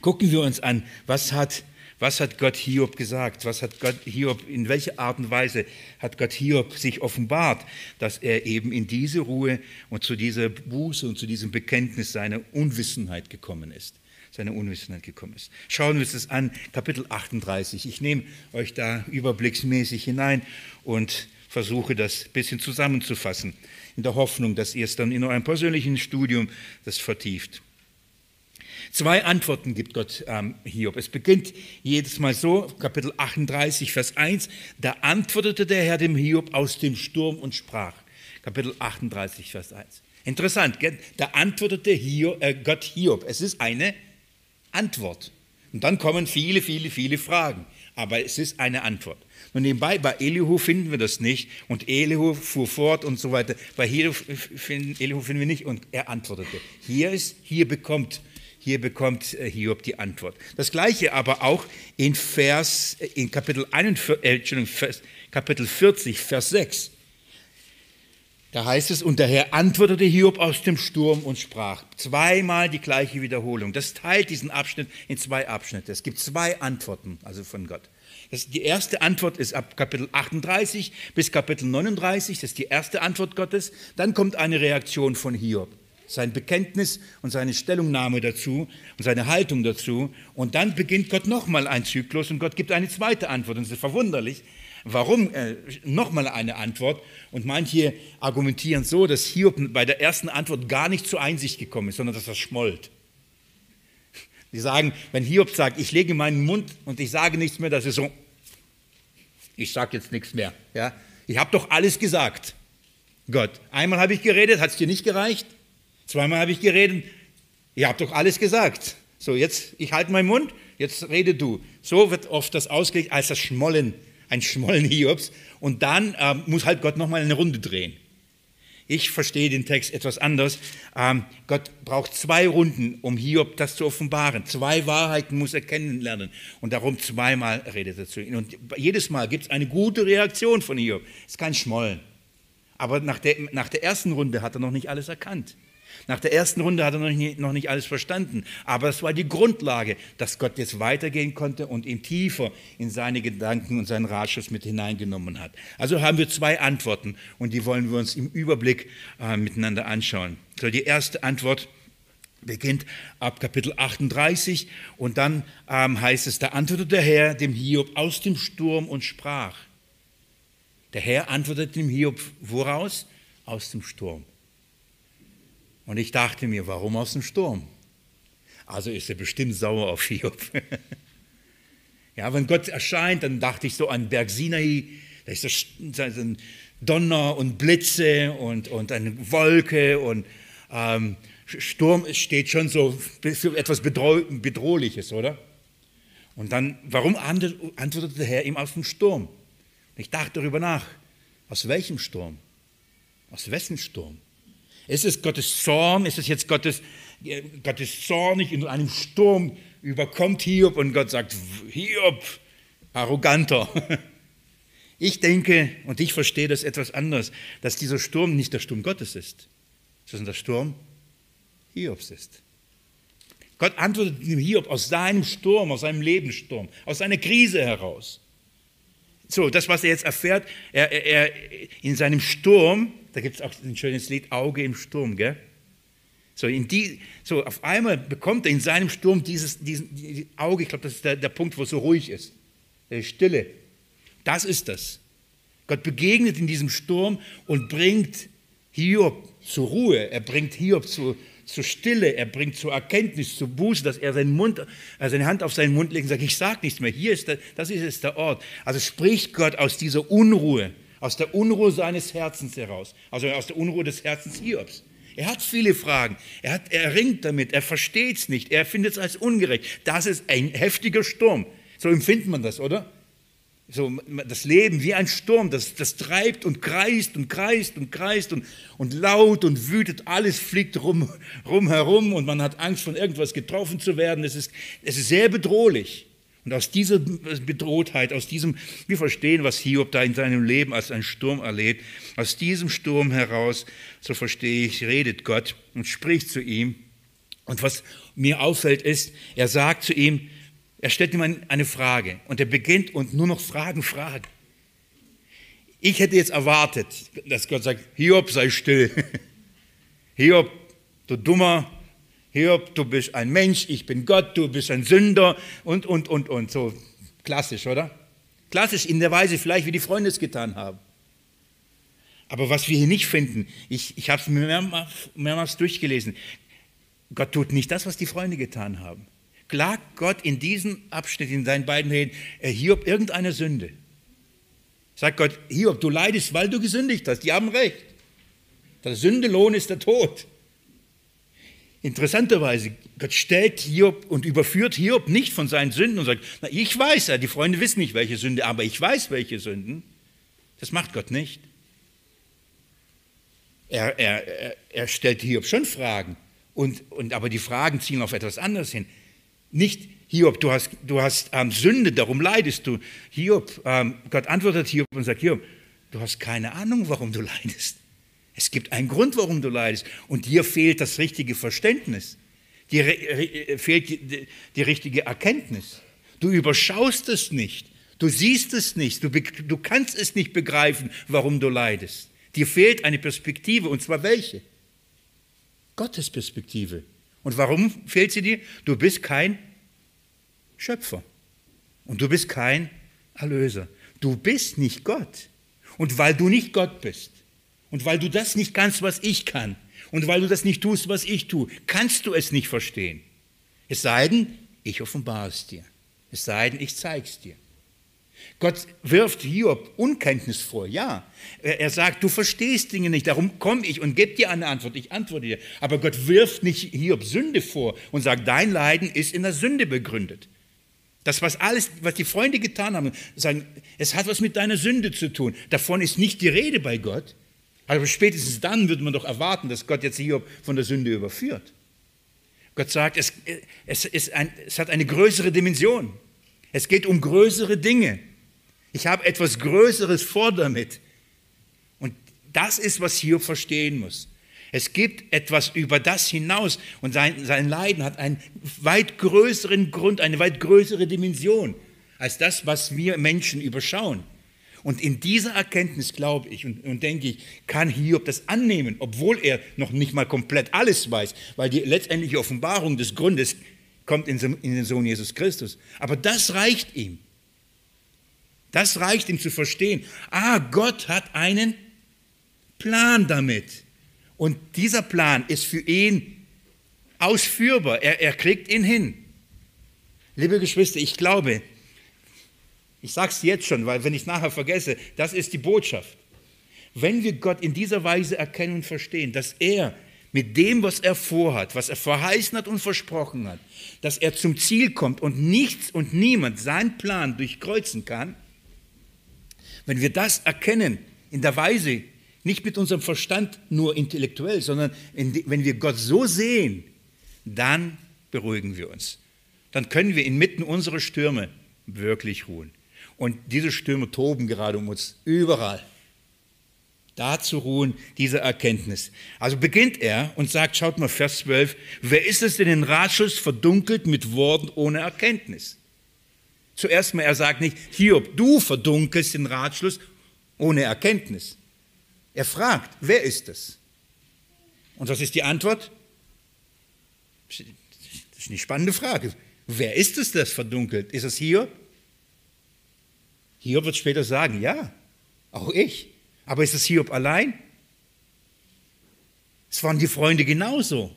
Gucken wir uns an, was hat was hat Gott Hiob gesagt? Was hat Gott Hiob, in welcher Art und Weise hat Gott Hiob sich offenbart, dass er eben in diese Ruhe und zu dieser Buße und zu diesem Bekenntnis seiner Unwissenheit gekommen ist? Seine Unwissenheit gekommen ist. Schauen wir uns das an, Kapitel 38. Ich nehme euch da überblicksmäßig hinein und versuche das ein bisschen zusammenzufassen, in der Hoffnung, dass ihr es dann in eurem persönlichen Studium das vertieft. Zwei Antworten gibt Gott ähm, Hiob. Es beginnt jedes Mal so, Kapitel 38, Vers 1, da antwortete der Herr dem Hiob aus dem Sturm und sprach. Kapitel 38, Vers 1. Interessant, gell? da antwortete Hiob, äh, Gott Hiob. Es ist eine Antwort. Und dann kommen viele, viele, viele Fragen. Aber es ist eine Antwort. Und nebenbei, bei Elihu finden wir das nicht. Und Elihu fuhr fort und so weiter. Bei Elihu finden, Elihu finden wir nicht. Und er antwortete. Hier ist, hier bekommt hier bekommt äh, Hiob die Antwort. Das gleiche aber auch in Vers, äh, in Kapitel, 41, äh, Kapitel 40, Vers 6. Da heißt es, und der Herr antwortete Hiob aus dem Sturm und sprach. Zweimal die gleiche Wiederholung. Das teilt diesen Abschnitt in zwei Abschnitte. Es gibt zwei Antworten, also von Gott. Das, die erste Antwort ist ab Kapitel 38 bis Kapitel 39. Das ist die erste Antwort Gottes. Dann kommt eine Reaktion von Hiob sein Bekenntnis und seine Stellungnahme dazu und seine Haltung dazu. Und dann beginnt Gott nochmal ein Zyklus und Gott gibt eine zweite Antwort. Und es ist verwunderlich, warum äh, nochmal eine Antwort. Und manche argumentieren so, dass Hiob bei der ersten Antwort gar nicht zur Einsicht gekommen ist, sondern dass er schmollt. Die sagen, wenn Hiob sagt, ich lege meinen Mund und ich sage nichts mehr, das ist so, ich sage jetzt nichts mehr. Ja? Ich habe doch alles gesagt. Gott, einmal habe ich geredet, hat es dir nicht gereicht? Zweimal habe ich geredet, ihr habt doch alles gesagt. So, jetzt, ich halte meinen Mund, jetzt rede du. So wird oft das ausgelegt als das Schmollen, ein Schmollen Hiobs. Und dann äh, muss halt Gott nochmal eine Runde drehen. Ich verstehe den Text etwas anders. Ähm, Gott braucht zwei Runden, um Hiob das zu offenbaren. Zwei Wahrheiten muss er kennenlernen. Und darum zweimal redet er zu ihm. Und jedes Mal gibt es eine gute Reaktion von Hiob. Es ist kein Schmollen. Aber nach der, nach der ersten Runde hat er noch nicht alles erkannt. Nach der ersten Runde hat er noch nicht, noch nicht alles verstanden. Aber es war die Grundlage, dass Gott jetzt weitergehen konnte und ihn tiefer in seine Gedanken und seinen Ratschluss mit hineingenommen hat. Also haben wir zwei Antworten und die wollen wir uns im Überblick äh, miteinander anschauen. So, die erste Antwort beginnt ab Kapitel 38 und dann ähm, heißt es, da antwortete der Herr dem Hiob aus dem Sturm und sprach. Der Herr antwortete dem Hiob woraus? Aus dem Sturm. Und ich dachte mir, warum aus dem Sturm? Also ist er bestimmt sauer auf Hiob. ja, wenn Gott erscheint, dann dachte ich so an Berg Sinai, da ist ein Donner und Blitze und, und eine Wolke und ähm, Sturm steht schon so etwas Bedrohliches, oder? Und dann, warum antwortete der Herr ihm aus dem Sturm? Ich dachte darüber nach. Aus welchem Sturm? Aus wessen Sturm? Ist es Gottes Zorn? Ist es jetzt Gottes, Gottes zornig in einem Sturm überkommt Hiob und Gott sagt, Hiob, arroganter. Ich denke und ich verstehe das etwas anders, dass dieser Sturm nicht der Sturm Gottes ist, sondern der Sturm Hiobs ist. Gott antwortet dem Hiob aus seinem Sturm, aus seinem Lebenssturm, aus seiner Krise heraus. So, das, was er jetzt erfährt, er, er, er in seinem Sturm da gibt es auch ein schönes Lied, Auge im Sturm, gell? So, in die, so auf einmal bekommt er in seinem Sturm dieses, diesen, die Auge, ich glaube, das ist der, der Punkt, wo es so ruhig ist. Stille. Das ist das. Gott begegnet in diesem Sturm und bringt Hiob zur Ruhe. Er bringt Hiob zu, zur Stille. Er bringt zur Erkenntnis, zur Buße, dass er seinen Mund, äh, seine Hand auf seinen Mund legt und sagt, ich sage nichts mehr. Hier ist der, das ist jetzt der Ort. Also spricht Gott aus dieser Unruhe aus der Unruhe seines Herzens heraus, also aus der Unruhe des Herzens Hiobs. Er hat viele Fragen, er, hat, er ringt damit, er versteht es nicht, er findet es als ungerecht. Das ist ein heftiger Sturm. So empfindet man das, oder? So, das Leben wie ein Sturm, das, das treibt und kreist und kreist und kreist und, und laut und wütet, alles fliegt rum, rum herum und man hat Angst, von irgendwas getroffen zu werden. Es ist, es ist sehr bedrohlich. Und aus dieser Bedrohtheit, aus diesem, wir verstehen, was Hiob da in seinem Leben als ein Sturm erlebt, aus diesem Sturm heraus, so verstehe ich, redet Gott und spricht zu ihm. Und was mir auffällt ist, er sagt zu ihm, er stellt ihm eine Frage und er beginnt und nur noch Fragen, Fragen. Ich hätte jetzt erwartet, dass Gott sagt, Hiob, sei still. Hiob, du dummer, Hiob, du bist ein Mensch, ich bin Gott, du bist ein Sünder und, und, und, und. So klassisch, oder? Klassisch in der Weise vielleicht, wie die Freunde es getan haben. Aber was wir hier nicht finden, ich, ich habe es mehrmals, mehrmals durchgelesen, Gott tut nicht das, was die Freunde getan haben. Klagt Gott in diesem Abschnitt, in seinen beiden Reden, er Hiob irgendeine Sünde. Sagt Gott, Hiob, du leidest, weil du gesündigt hast. Die haben recht. Der Sündelohn ist der Tod. Interessanterweise, Gott stellt Hiob und überführt Hiob nicht von seinen Sünden und sagt, na, ich weiß ja, die Freunde wissen nicht, welche Sünde, aber ich weiß, welche Sünden. Das macht Gott nicht. Er, er, er stellt Hiob schon Fragen, und, und, aber die Fragen ziehen auf etwas anderes hin. Nicht, Hiob, du hast, du hast ähm, Sünde, darum leidest du. Hiob, ähm, Gott antwortet Hiob und sagt, Hiob, du hast keine Ahnung, warum du leidest. Es gibt einen Grund, warum du leidest. Und dir fehlt das richtige Verständnis. Dir fehlt die, die, richtige Erkenntnis. Du überschaust es nicht. Du siehst es nicht. Du, du kannst es nicht begreifen, warum du leidest. Dir fehlt eine Perspektive. Und zwar welche? Gottes Perspektive. Und warum fehlt sie dir? Du bist kein Schöpfer. Und du bist kein Erlöser. Du bist nicht Gott. Und weil du nicht Gott bist, und weil du das nicht kannst, was ich kann, und weil du das nicht tust, was ich tue, kannst du es nicht verstehen. Es sei denn, ich offenbare es dir. Es sei denn, ich zeige es dir. Gott wirft Hiob Unkenntnis vor, ja. Er sagt, du verstehst Dinge nicht, darum komme ich und gebe dir eine Antwort, ich antworte dir. Aber Gott wirft nicht Hiob Sünde vor und sagt, dein Leiden ist in der Sünde begründet. Das, was alles, was die Freunde getan haben, sagen, es hat was mit deiner Sünde zu tun. Davon ist nicht die Rede bei Gott. Aber spätestens dann würde man doch erwarten, dass Gott jetzt Hiob von der Sünde überführt. Gott sagt, es, es, ein, es hat eine größere Dimension. Es geht um größere Dinge. Ich habe etwas Größeres vor damit. Und das ist, was Hiob verstehen muss. Es gibt etwas über das hinaus und sein, sein Leiden hat einen weit größeren Grund, eine weit größere Dimension als das, was wir Menschen überschauen. Und in dieser Erkenntnis, glaube ich und, und, denke ich, kann Hiob das annehmen, obwohl er noch nicht mal komplett alles weiß, weil die letztendliche Offenbarung des Grundes kommt in, in den Sohn Jesus Christus. Aber das reicht ihm. Das reicht ihm zu verstehen. Ah, Gott hat einen Plan damit. Und dieser Plan ist für ihn ausführbar. Er, er kriegt ihn hin. Liebe Geschwister, ich glaube, ich sage es jetzt schon, weil wenn ich es nachher vergesse, das ist die Botschaft. Wenn wir Gott in dieser Weise erkennen und verstehen, dass er mit dem, was er vorhat, was er verheißen hat und versprochen hat, dass er zum Ziel kommt und nichts und niemand seinen Plan durchkreuzen kann, wenn wir das erkennen in der Weise, nicht mit unserem Verstand nur intellektuell, sondern wenn wir Gott so sehen, dann beruhigen wir uns. Dann können wir inmitten unserer Stürme wirklich ruhen. Und diese Stürme toben gerade um uns überall. Da zu ruhen, diese Erkenntnis. Also beginnt er und sagt, schaut mal, Vers 12, wer ist es, der den Ratschluss verdunkelt mit Worten ohne Erkenntnis? Zuerst mal, er sagt nicht, Hiob, du verdunkelst den Ratschluss ohne Erkenntnis. Er fragt, wer ist es? Und was ist die Antwort? Das ist eine spannende Frage. Wer ist es, das verdunkelt? Ist es Hiob? Hiob wird später sagen, ja, auch ich. Aber ist es Hiob allein? Es waren die Freunde genauso.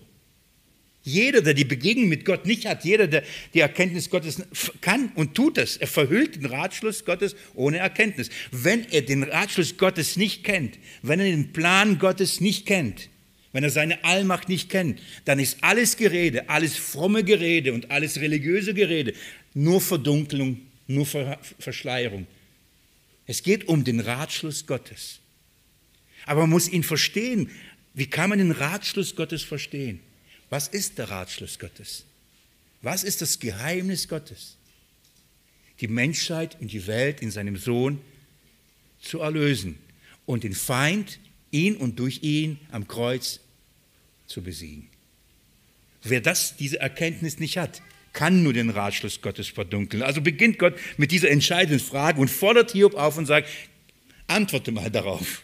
Jeder, der die Begegnung mit Gott nicht hat, jeder, der die Erkenntnis Gottes kann und tut das, er verhüllt den Ratschluss Gottes ohne Erkenntnis. Wenn er den Ratschluss Gottes nicht kennt, wenn er den Plan Gottes nicht kennt, wenn er seine Allmacht nicht kennt, dann ist alles Gerede, alles fromme Gerede und alles religiöse Gerede nur Verdunkelung, nur Verschleierung. Es geht um den Ratschluss Gottes. Aber man muss ihn verstehen. Wie kann man den Ratschluss Gottes verstehen? Was ist der Ratschluss Gottes? Was ist das Geheimnis Gottes? Die Menschheit und die Welt in seinem Sohn zu erlösen und den Feind, ihn und durch ihn am Kreuz zu besiegen. Wer das, diese Erkenntnis nicht hat, kann nur den Ratschluss Gottes verdunkeln. Also beginnt Gott mit dieser entscheidenden Frage und fordert Hiob auf und sagt, antworte mal darauf.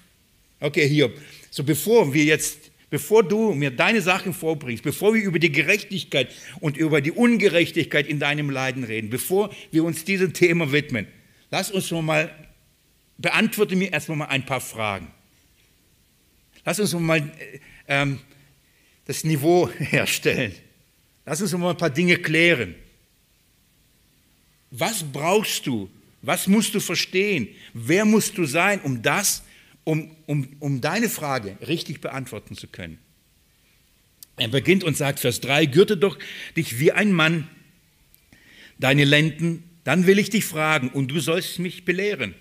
Okay, Hiob, so bevor wir jetzt bevor du mir deine Sachen vorbringst, bevor wir über die Gerechtigkeit und über die Ungerechtigkeit in deinem Leiden reden, bevor wir uns diesem Thema widmen, lass uns mal, beantworte mir erstmal mal ein paar Fragen. Lass uns mal äh, ähm, das Niveau herstellen. Lass uns mal ein paar Dinge klären. Was brauchst du? Was musst du verstehen? Wer musst du sein, um das um, um, um deine Frage richtig beantworten zu können. Er beginnt und sagt, Vers 3, gürte doch dich wie ein Mann, deine Lenden, dann will ich dich fragen und du sollst mich belehren.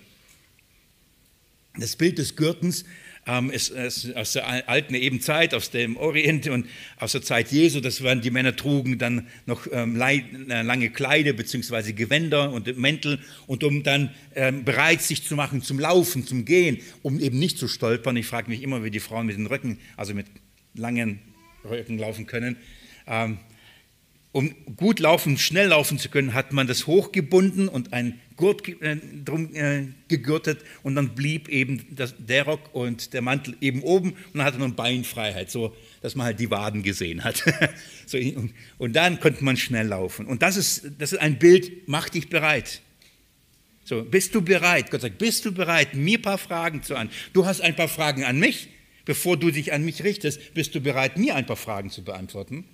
Das Bild des Gürtens ähm, ist, ist, aus der alten eben Zeit, aus dem Orient und aus der Zeit Jesu. Das waren die Männer trugen dann noch ähm, äh, lange Kleider bzw. Gewänder und Mäntel und um dann ähm, bereit sich zu machen zum Laufen, zum Gehen, um eben nicht zu stolpern. Ich frage mich immer, wie die Frauen mit den Röcken, also mit langen Röcken laufen können. Ähm, um gut laufen, schnell laufen zu können, hat man das hochgebunden und ein Gurt äh, drum äh, gegürtet und dann blieb eben das, der Rock und der Mantel eben oben und dann hatte man Beinfreiheit, so dass man halt die Waden gesehen hat. so, und, und, dann konnte man schnell laufen. Und das ist, das ist ein Bild, mach dich bereit. So, bist du bereit? Gott sagt, bist du bereit, mir ein paar Fragen zu an? Du hast ein paar Fragen an mich. Bevor du dich an mich richtest, bist du bereit, mir ein paar Fragen zu beantworten?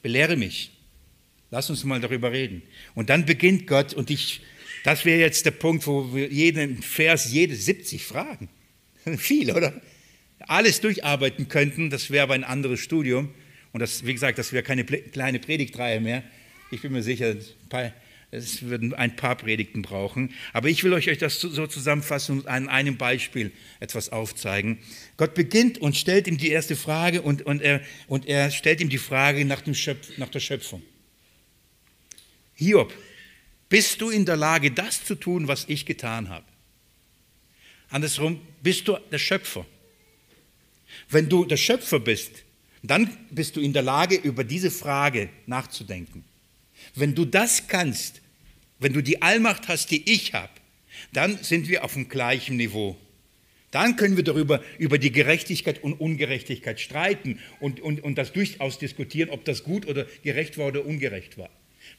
Belehre mich. Lass uns mal darüber reden. Und dann beginnt Gott und ich, das wäre jetzt der Punkt, wo wir jeden Vers, jede 70 Fragen, viel, oder? Alles durcharbeiten könnten, das wäre aber ein anderes Studium. Und das, wie gesagt, das wäre keine kleine Predigtreihe mehr. Ich bin mir sicher, Es würden ein paar Predigten brauchen. Aber ich will euch das so zusammenfassen und an einem Beispiel etwas aufzeigen. Gott beginnt und stellt ihm die erste Frage und, und, er, und er stellt ihm die Frage nach, dem Schöpf, nach der Schöpfung. Hiob, bist du in der Lage, das zu tun, was ich getan habe? Andersrum, bist du der Schöpfer? Wenn du der Schöpfer bist, dann bist du in der Lage, über diese Frage nachzudenken. Wenn du das kannst, wenn du die Allmacht hast, die ich habe, dann sind wir auf dem gleichen Niveau. Dann können wir darüber über die Gerechtigkeit und Ungerechtigkeit streiten und, und, und das durchaus diskutieren, ob das gut oder gerecht war oder ungerecht war.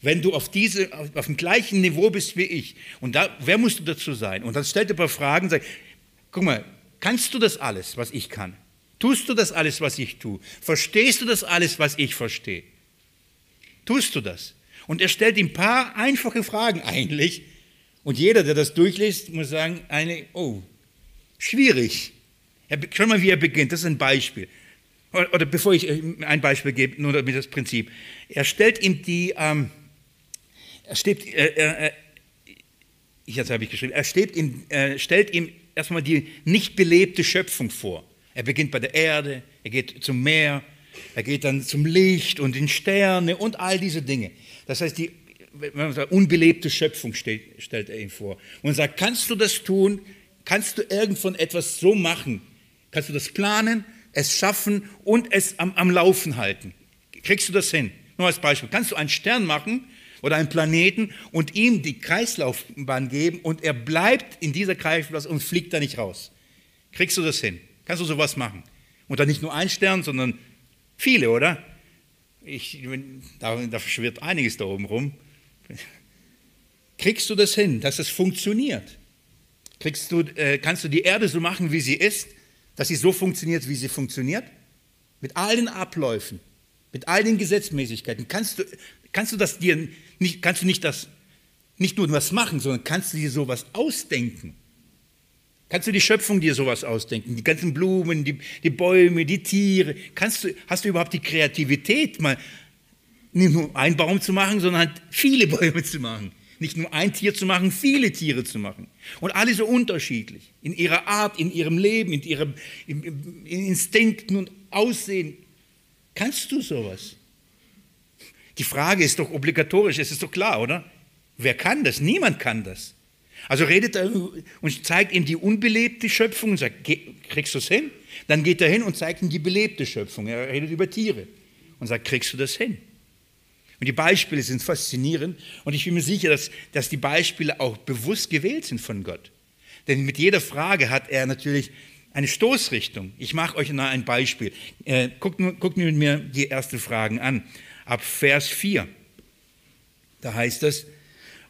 Wenn du auf, diese, auf, dem gleichen Niveau bist wie ich, und da, wer musst du dazu sein? Und dann stellt er ein paar Fragen und sagt, guck mal, kannst du das alles, was ich kann? Tust du das alles, was ich tue? Verstehst du das alles, was ich verstehe? Tust du das? Und er stellt ihm ein paar einfache Fragen eigentlich. Und jeder, der das durchliest, muss sagen, eine, oh, schwierig. schau mal, wie er beginnt. Das ist ein Beispiel. Oder, oder bevor ich äh, ein Beispiel gebe, nur damit das Prinzip. Er stellt ihm die, ähm, er steht, äh, äh, äh jetzt habe ich geschrieben, er steht ihm, äh, stellt ihm erstmal die nicht belebte Schöpfung vor. Er beginnt bei der Erde, er geht zum Meer, er geht dann zum Licht und den Sterne und all diese Dinge. Das heißt, die sagt, unbelebte Schöpfung stellt, stellt er ihm vor. Und sagt, kannst du das tun? Kannst du irgend etwas so machen? Kannst du das planen, es schaffen und es am, am Laufen halten? Kriegst du das hin? Nur als Beispiel. Kannst du einen Stern machen oder einen Planeten und ihm die Kreislaufbahn geben und er bleibt in dieser Kreislaufbahn und fliegt da nicht raus? Kriegst du das hin? Kannst du sowas machen? Und dann nicht nur ein Stern, sondern viele, oder? Ich, da, da schwirrt einiges da oben rum. Kriegst du das hin, dass es funktioniert? Kriegst du, äh, kannst du die Erde so machen, wie sie ist, dass sie so funktioniert, wie sie funktioniert? Mit all den Abläufen, mit all den Gesetzmäßigkeiten. Kannst du, kannst du das dir nicht, kannst du nicht das, nicht nur was machen, sondern kannst du dir sowas ausdenken? Kannst du die Schöpfung dir sowas ausdenken? Die ganzen Blumen, die, die Bäume, die Tiere. Kannst du, hast du überhaupt die Kreativität, mal nicht nur einen Baum zu machen, sondern halt viele Bäume zu machen? Nicht nur ein Tier zu machen, viele Tiere zu machen. Und alle so unterschiedlich. In ihrer Art, in ihrem Leben, in ihrem in Instinkten und Aussehen. Kannst du sowas? Die Frage ist doch obligatorisch, es ist doch klar, oder? Wer kann das? Niemand kann das. Also redet er und zeigt ihm die unbelebte Schöpfung und sagt, kriegst du es hin? Dann geht er hin und zeigt ihm die belebte Schöpfung. Er redet über Tiere und sagt, kriegst du das hin? Und die Beispiele sind faszinierend und ich bin mir sicher, dass, dass die Beispiele auch bewusst gewählt sind von Gott. Denn mit jeder Frage hat er natürlich eine Stoßrichtung. Ich mache euch noch ein Beispiel. Äh, guckt, guckt mir die ersten Fragen an. Ab Vers 4. Da heißt es,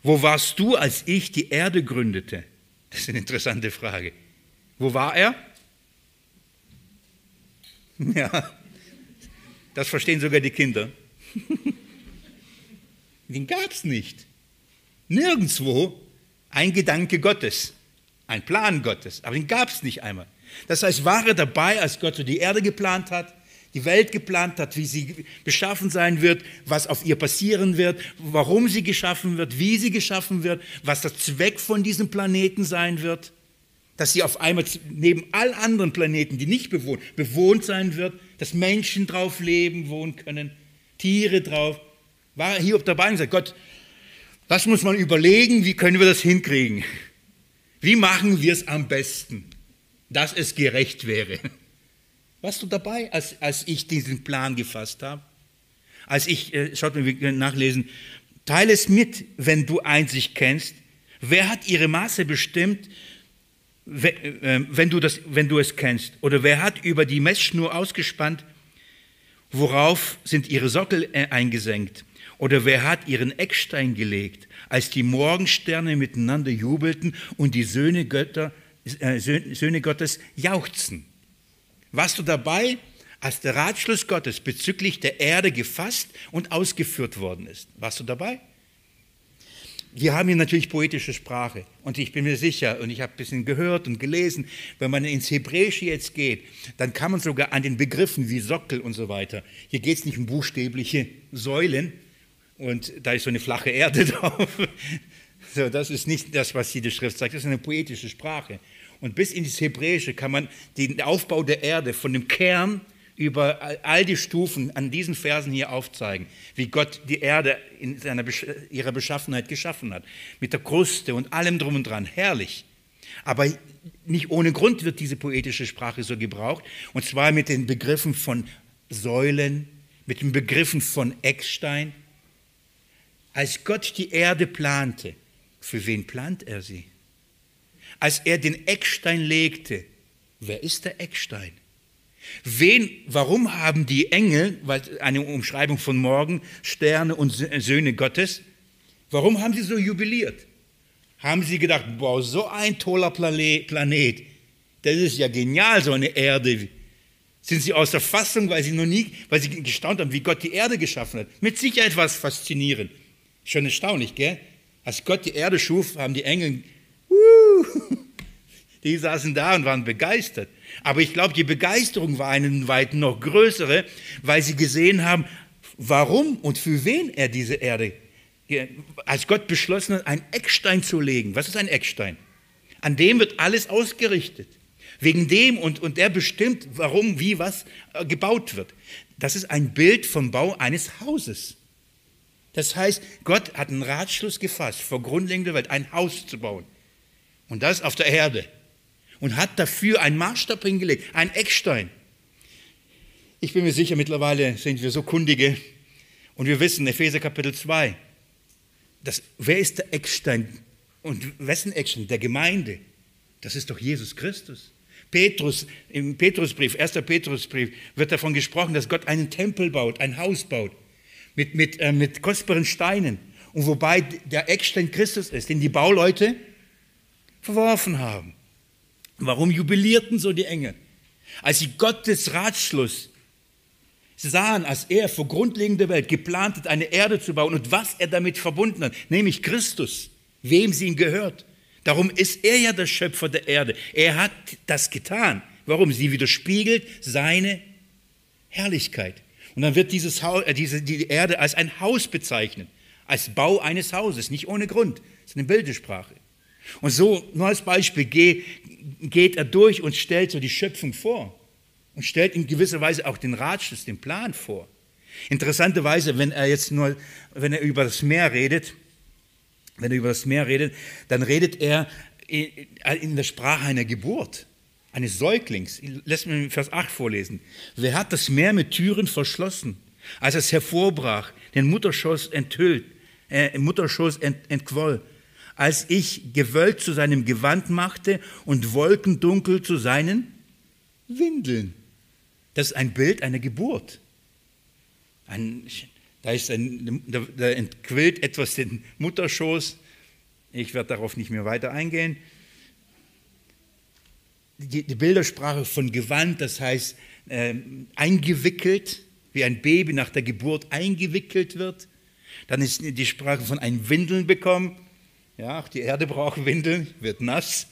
wo warst du, als ich die Erde gründete? Das ist eine interessante Frage. Wo war er? Ja, das verstehen sogar die Kinder. Den gab es nicht. Nirgendwo ein Gedanke Gottes, ein Plan Gottes, aber den gab es nicht einmal. Das heißt, war er dabei, als Gott so die Erde geplant hat? Die Welt geplant hat, wie sie beschaffen sein wird, was auf ihr passieren wird, warum sie geschaffen wird, wie sie geschaffen wird, was der Zweck von diesem Planeten sein wird, dass sie auf einmal neben all anderen Planeten, die nicht bewohnt, bewohnt sein wird, dass Menschen drauf leben, wohnen können, Tiere drauf. War Hiob dabei und sagt, Gott, das muss man überlegen, wie können wir das hinkriegen? Wie machen wir es am besten, dass es gerecht wäre? Warst du dabei, als, als ich diesen Plan gefasst habe? Als ich, äh, schaut mal, wir können nachlesen, teile es mit, wenn du Einsicht kennst. Wer hat ihre Maße bestimmt, äh, wenn du, das, wenn du es kennst? Oder wer hat über die Messschnur ausgespannt? Worauf sind ihre Sockel äh, eingesenkt? Oder wer hat ihren Eckstein gelegt, als die Morgensterne miteinander jubelten und die Söhne, Götter, äh, Söhne Gottes jauchzen? Warst du dabei, als der Ratschluss Gottes bezüglich der Erde gefasst und ausgeführt worden ist? Warst du dabei? Wir haben hier natürlich poetische Sprache und ich bin mir sicher und ich habe ein bisschen gehört und gelesen, wenn man ins Hebräische jetzt geht, dann kann man sogar an den Begriffen wie Sockel und so weiter, hier geht es nicht um buchstäbliche Säulen und da ist so eine flache Erde drauf. So, das ist nicht das, was hier die Schrift sagt, das ist eine poetische Sprache. Und bis in das Hebräische kann man den Aufbau der Erde von dem Kern über all die Stufen an diesen Versen hier aufzeigen, wie Gott die Erde in seiner, ihrer Beschaffenheit geschaffen hat. Mit der Kruste und allem drum und dran. Herrlich. Aber nicht ohne Grund wird diese poetische Sprache so gebraucht. Und zwar mit den Begriffen von Säulen, mit den Begriffen von Eckstein. Als Gott die Erde plante, für wen plant er sie? Als er den Eckstein legte, wer ist der Eckstein? Wen, warum haben die Engel, eine Umschreibung von Morgen, Sterne und Söhne Gottes, warum haben sie so jubiliert? Haben sie gedacht, boah, so ein toller Planet, das ist ja genial, so eine Erde. Sind sie aus der Fassung, weil sie noch nie, weil sie gestaunt haben, wie Gott die Erde geschaffen hat? Mit Sicherheit was faszinierend. Schon erstaunlich, gell? Als Gott die Erde schuf, haben die Engel, die saßen da und waren begeistert. Aber ich glaube, die Begeisterung war einen Weiten noch größere, weil sie gesehen haben, warum und für wen er diese Erde, als Gott beschlossen hat, einen Eckstein zu legen. Was ist ein Eckstein? An dem wird alles ausgerichtet. Wegen dem und, und der bestimmt, warum, wie, was äh, gebaut wird. Das ist ein Bild vom Bau eines Hauses. Das heißt, Gott hat einen Ratschluss gefasst, vor Grundlegung der Welt ein Haus zu bauen. Und das auf der Erde und hat dafür einen Maßstab hingelegt, einen Eckstein. Ich bin mir sicher, mittlerweile sind wir so kundige und wir wissen, Epheser Kapitel 2, dass, wer ist der Eckstein und wessen Eckstein? Der Gemeinde. Das ist doch Jesus Christus. Petrus, im Petrusbrief, 1. Petrusbrief, wird davon gesprochen, dass Gott einen Tempel baut, ein Haus baut, mit, mit, äh, mit kostbaren Steinen. Und wobei der Eckstein Christus ist, den die Bauleute verworfen haben. Warum jubilierten so die Engel? Als sie Gottes Ratschluss sahen, als er vor Grundlegung der Welt geplant hat, eine Erde zu bauen und was er damit verbunden hat, nämlich Christus, wem sie ihm gehört. Darum ist er ja der Schöpfer der Erde. Er hat das getan. Warum? Sie widerspiegelt seine Herrlichkeit. Und dann wird dieses Haus, äh, diese, die Erde als ein Haus bezeichnet, als Bau eines Hauses, nicht ohne Grund. Das ist eine Bildesprache. Und so, nur als Beispiel, geht er durch und stellt so die Schöpfung vor und stellt in gewisser Weise auch den Ratschluss, den Plan vor. Interessanterweise, wenn er jetzt nur, wenn er über das Meer redet, wenn er über das Meer redet, dann redet er in der Sprache einer Geburt, eines Säuglings. Lass mich Vers 8 vorlesen. Wer hat das Meer mit Türen verschlossen, als es hervorbrach, den Mutterschoß enthüllt, äh, Mutterschoß ent, entquoll? Als ich Gewölk zu seinem Gewand machte und Wolkendunkel zu seinen Windeln. Das ist ein Bild einer Geburt. Ein, da, ist ein, da, da entquillt etwas den Mutterschoß. Ich werde darauf nicht mehr weiter eingehen. Die, die Bildersprache von Gewand, das heißt äh, eingewickelt, wie ein Baby nach der Geburt eingewickelt wird. Dann ist die Sprache von einem Windeln bekommen. Ja, auch die Erde braucht Windeln, wird nass.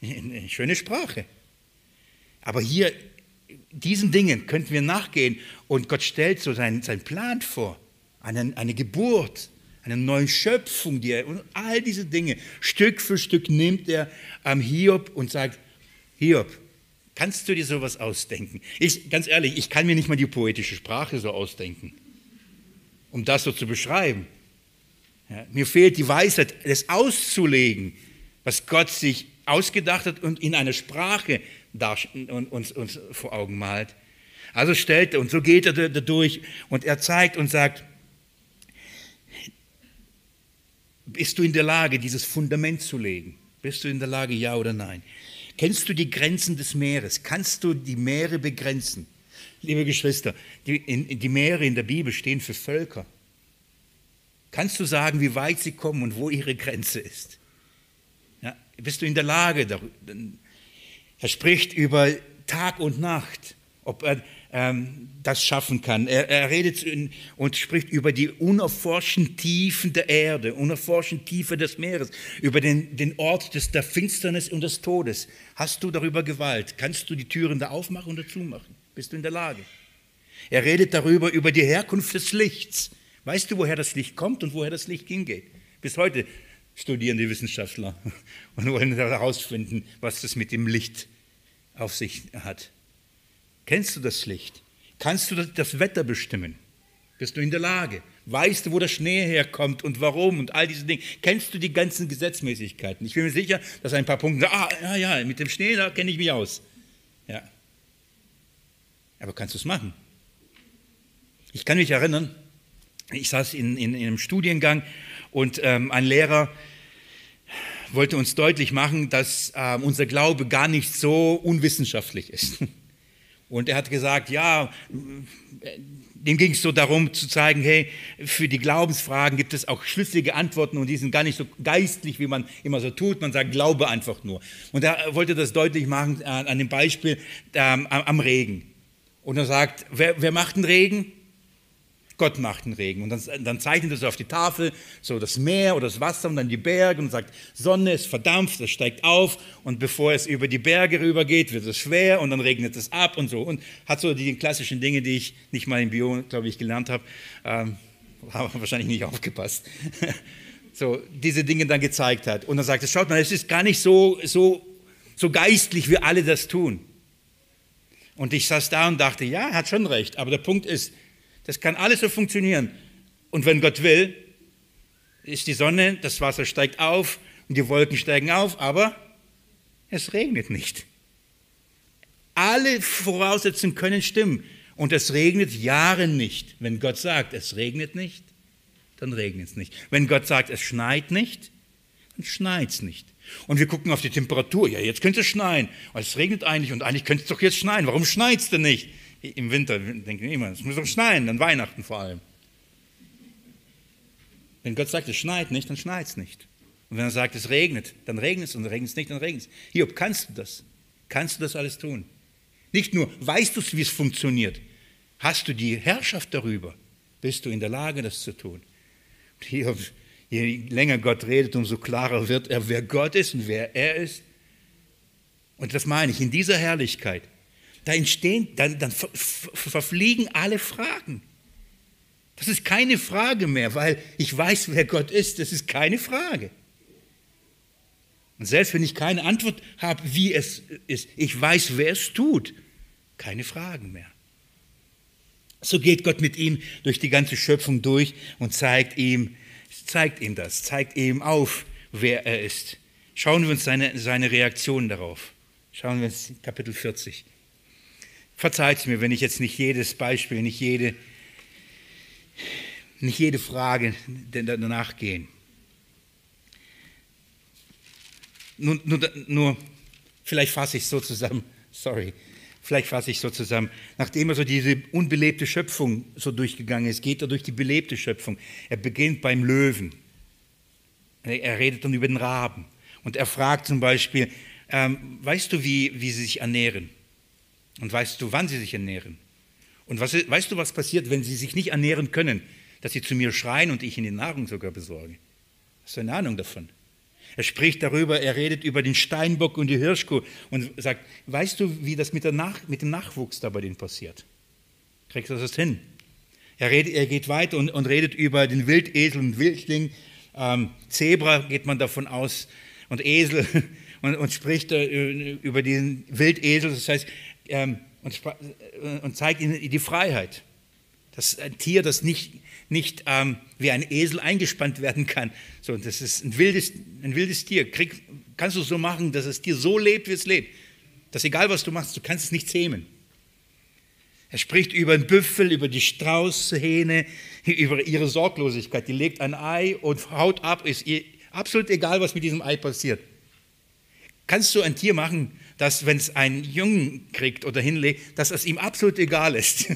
Eine schöne Sprache. Aber hier, diesen Dingen könnten wir nachgehen und Gott stellt so seinen, seinen Plan vor. Eine, eine Geburt, eine neue Schöpfung, die er, und all diese Dinge. Stück für Stück nimmt er am Hiob und sagt, Hiob, kannst du dir sowas ausdenken? Ich, ganz ehrlich, ich kann mir nicht mal die poetische Sprache so ausdenken, um das so zu beschreiben. Ja, mir fehlt die Weisheit, das auszulegen, was Gott sich ausgedacht hat und in einer Sprache uns, uns vor Augen malt. Also stellt er, und so geht er da durch und er zeigt und sagt, bist du in der Lage, dieses Fundament zu legen? Bist du in der Lage, ja oder nein? Kennst du die Grenzen des Meeres? Kannst du die Meere begrenzen? Liebe Geschwister, die, in, die Meere in der Bibel stehen für Völker. Kannst du sagen, wie weit sie kommen und wo ihre Grenze ist? Ja, bist du in der Lage? Er spricht über Tag und Nacht, ob er ähm, das schaffen kann. Er, er redet und spricht über die unerforschten Tiefen der Erde, unerforschten Tiefe des Meeres, über den, den Ort des, der Finsternis und des Todes. Hast du darüber Gewalt? Kannst du die Türen da aufmachen oder zumachen? Bist du in der Lage? Er redet darüber, über die Herkunft des Lichts Weißt du, woher das Licht kommt und woher das Licht hingeht? Bis heute studieren die Wissenschaftler und wollen herausfinden, was das mit dem Licht auf sich hat. Kennst du das Licht? Kannst du das Wetter bestimmen? Bist du in der Lage? Weißt du, wo der Schnee herkommt und warum und all diese Dinge? Kennst du die ganzen Gesetzmäßigkeiten? Ich bin mir sicher, dass ein paar Punkte, ah, ja, ja, mit dem Schnee, da kenne ich mich aus. Ja. Aber kannst du es machen? Ich kann mich erinnern, ich saß in, in, in einem Studiengang und ähm, ein Lehrer wollte uns deutlich machen, dass äh, unser Glaube gar nicht so unwissenschaftlich ist. Und er hat gesagt, ja, dem ging es so darum zu zeigen, hey, für die Glaubensfragen gibt es auch schlüssige Antworten und die sind gar nicht so geistlich, wie man immer so tut. Man sagt, glaube einfach nur. Und er wollte das deutlich machen äh, an dem Beispiel ähm, am Regen. Und er sagt, wer, wer macht den Regen? Gott macht den Regen. Und dann, dann zeichnet er so auf die Tafel so das Meer oder das Wasser und dann die Berge und sagt, Sonne ist verdampft, es steigt auf und bevor es über die Berge rübergeht, wird es schwer und dann regnet es ab und so. Und hat so die klassischen Dinge, die ich nicht mal im Bio, glaube ich, gelernt habe, ähm, habe wahrscheinlich nicht aufgepasst. so diese Dinge dann gezeigt hat. Und dann sagt er, schaut mal, es ist gar nicht so, so, so geistlich, wie alle das tun. Und ich saß da und dachte, ja, er hat schon recht. Aber der Punkt ist, das kann alles so funktionieren. Und wenn Gott will, ist die Sonne, das Wasser steigt auf und die Wolken steigen auf, aber es regnet nicht. Alle Voraussetzungen können stimmen. Und es regnet Jahre nicht. Wenn Gott sagt, es regnet nicht, dann regnet es nicht. Wenn Gott sagt, es schneit nicht, dann schneit es nicht. Und wir gucken auf die Temperatur. Ja, jetzt könnte es schneien. Es regnet eigentlich und eigentlich könnte es doch jetzt schneien. Warum schneit es denn nicht? Im Winter denken wir immer, es muss doch schneien, an Weihnachten vor allem. Wenn Gott sagt, es schneit nicht, dann schneit es nicht. Und wenn er sagt, es regnet, dann regnet es und regnet es nicht, dann regnet es. Hiob, kannst du das? Kannst du das alles tun? Nicht nur weißt du, wie es funktioniert, hast du die Herrschaft darüber, bist du in der Lage, das zu tun. Hiob, je länger Gott redet, umso klarer wird er, wer Gott ist und wer er ist. Und das meine ich, in dieser Herrlichkeit da entstehen, dann, dann verfliegen alle Fragen. Das ist keine Frage mehr, weil ich weiß, wer Gott ist. Das ist keine Frage. Und selbst wenn ich keine Antwort habe, wie es ist, ich weiß, wer es tut. Keine Fragen mehr. So geht Gott mit ihm durch die ganze Schöpfung durch und zeigt ihm, zeigt ihm das, zeigt ihm auf, wer er ist. Schauen wir uns seine, seine Reaktion darauf. Schauen wir uns Kapitel 40. Verzeiht mir, wenn ich jetzt nicht jedes Beispiel, nicht jede, nicht jede Frage danach gehe. Nur, nur, nur, vielleicht fasse ich es so zusammen, sorry, vielleicht fasse ich es so zusammen. Nachdem er so diese unbelebte Schöpfung so durchgegangen ist, geht er durch die belebte Schöpfung. Er beginnt beim Löwen. Er redet dann über den Raben. Und er fragt zum Beispiel, ähm, weißt du, wie, wie sie sich ernähren? Und weißt du, wann sie sich ernähren? Und was, weißt du, was passiert, wenn sie sich nicht ernähren können? Dass sie zu mir schreien und ich ihnen Nahrung sogar besorge. Hast du eine Ahnung davon? Er spricht darüber, er redet über den Steinbock und die Hirschkuh und sagt, weißt du, wie das mit, Nach mit dem Nachwuchs da bei denen passiert? Kriegst du das hin? Er, redet, er geht weiter und, und, redet über den Wildesel und Wildling. Ähm, Zebra geht man davon aus und Esel und, und spricht äh, über den Wildesel. Das heißt, ähm, und, äh, und, zeigt ihnen die Freiheit. Das ist ein Tier, das nicht, nicht ähm, wie ein Esel eingespannt werden kann. So, das ist ein wildes, ein wildes Tier. Krieg, kannst du so machen, dass das Tier so lebt, wie es lebt. Dass egal, was du machst, du kannst es nicht zähmen. Er spricht über den Büffel, über die Straußhähne, über ihre Sorglosigkeit. Die legt ein Ei und haut ab, ist ihr absolut egal, was mit diesem Ei passiert. Kannst du ein Tier machen, dass wenn es einen Jungen kriegt oder hinlegt, dass es ihm absolut egal ist.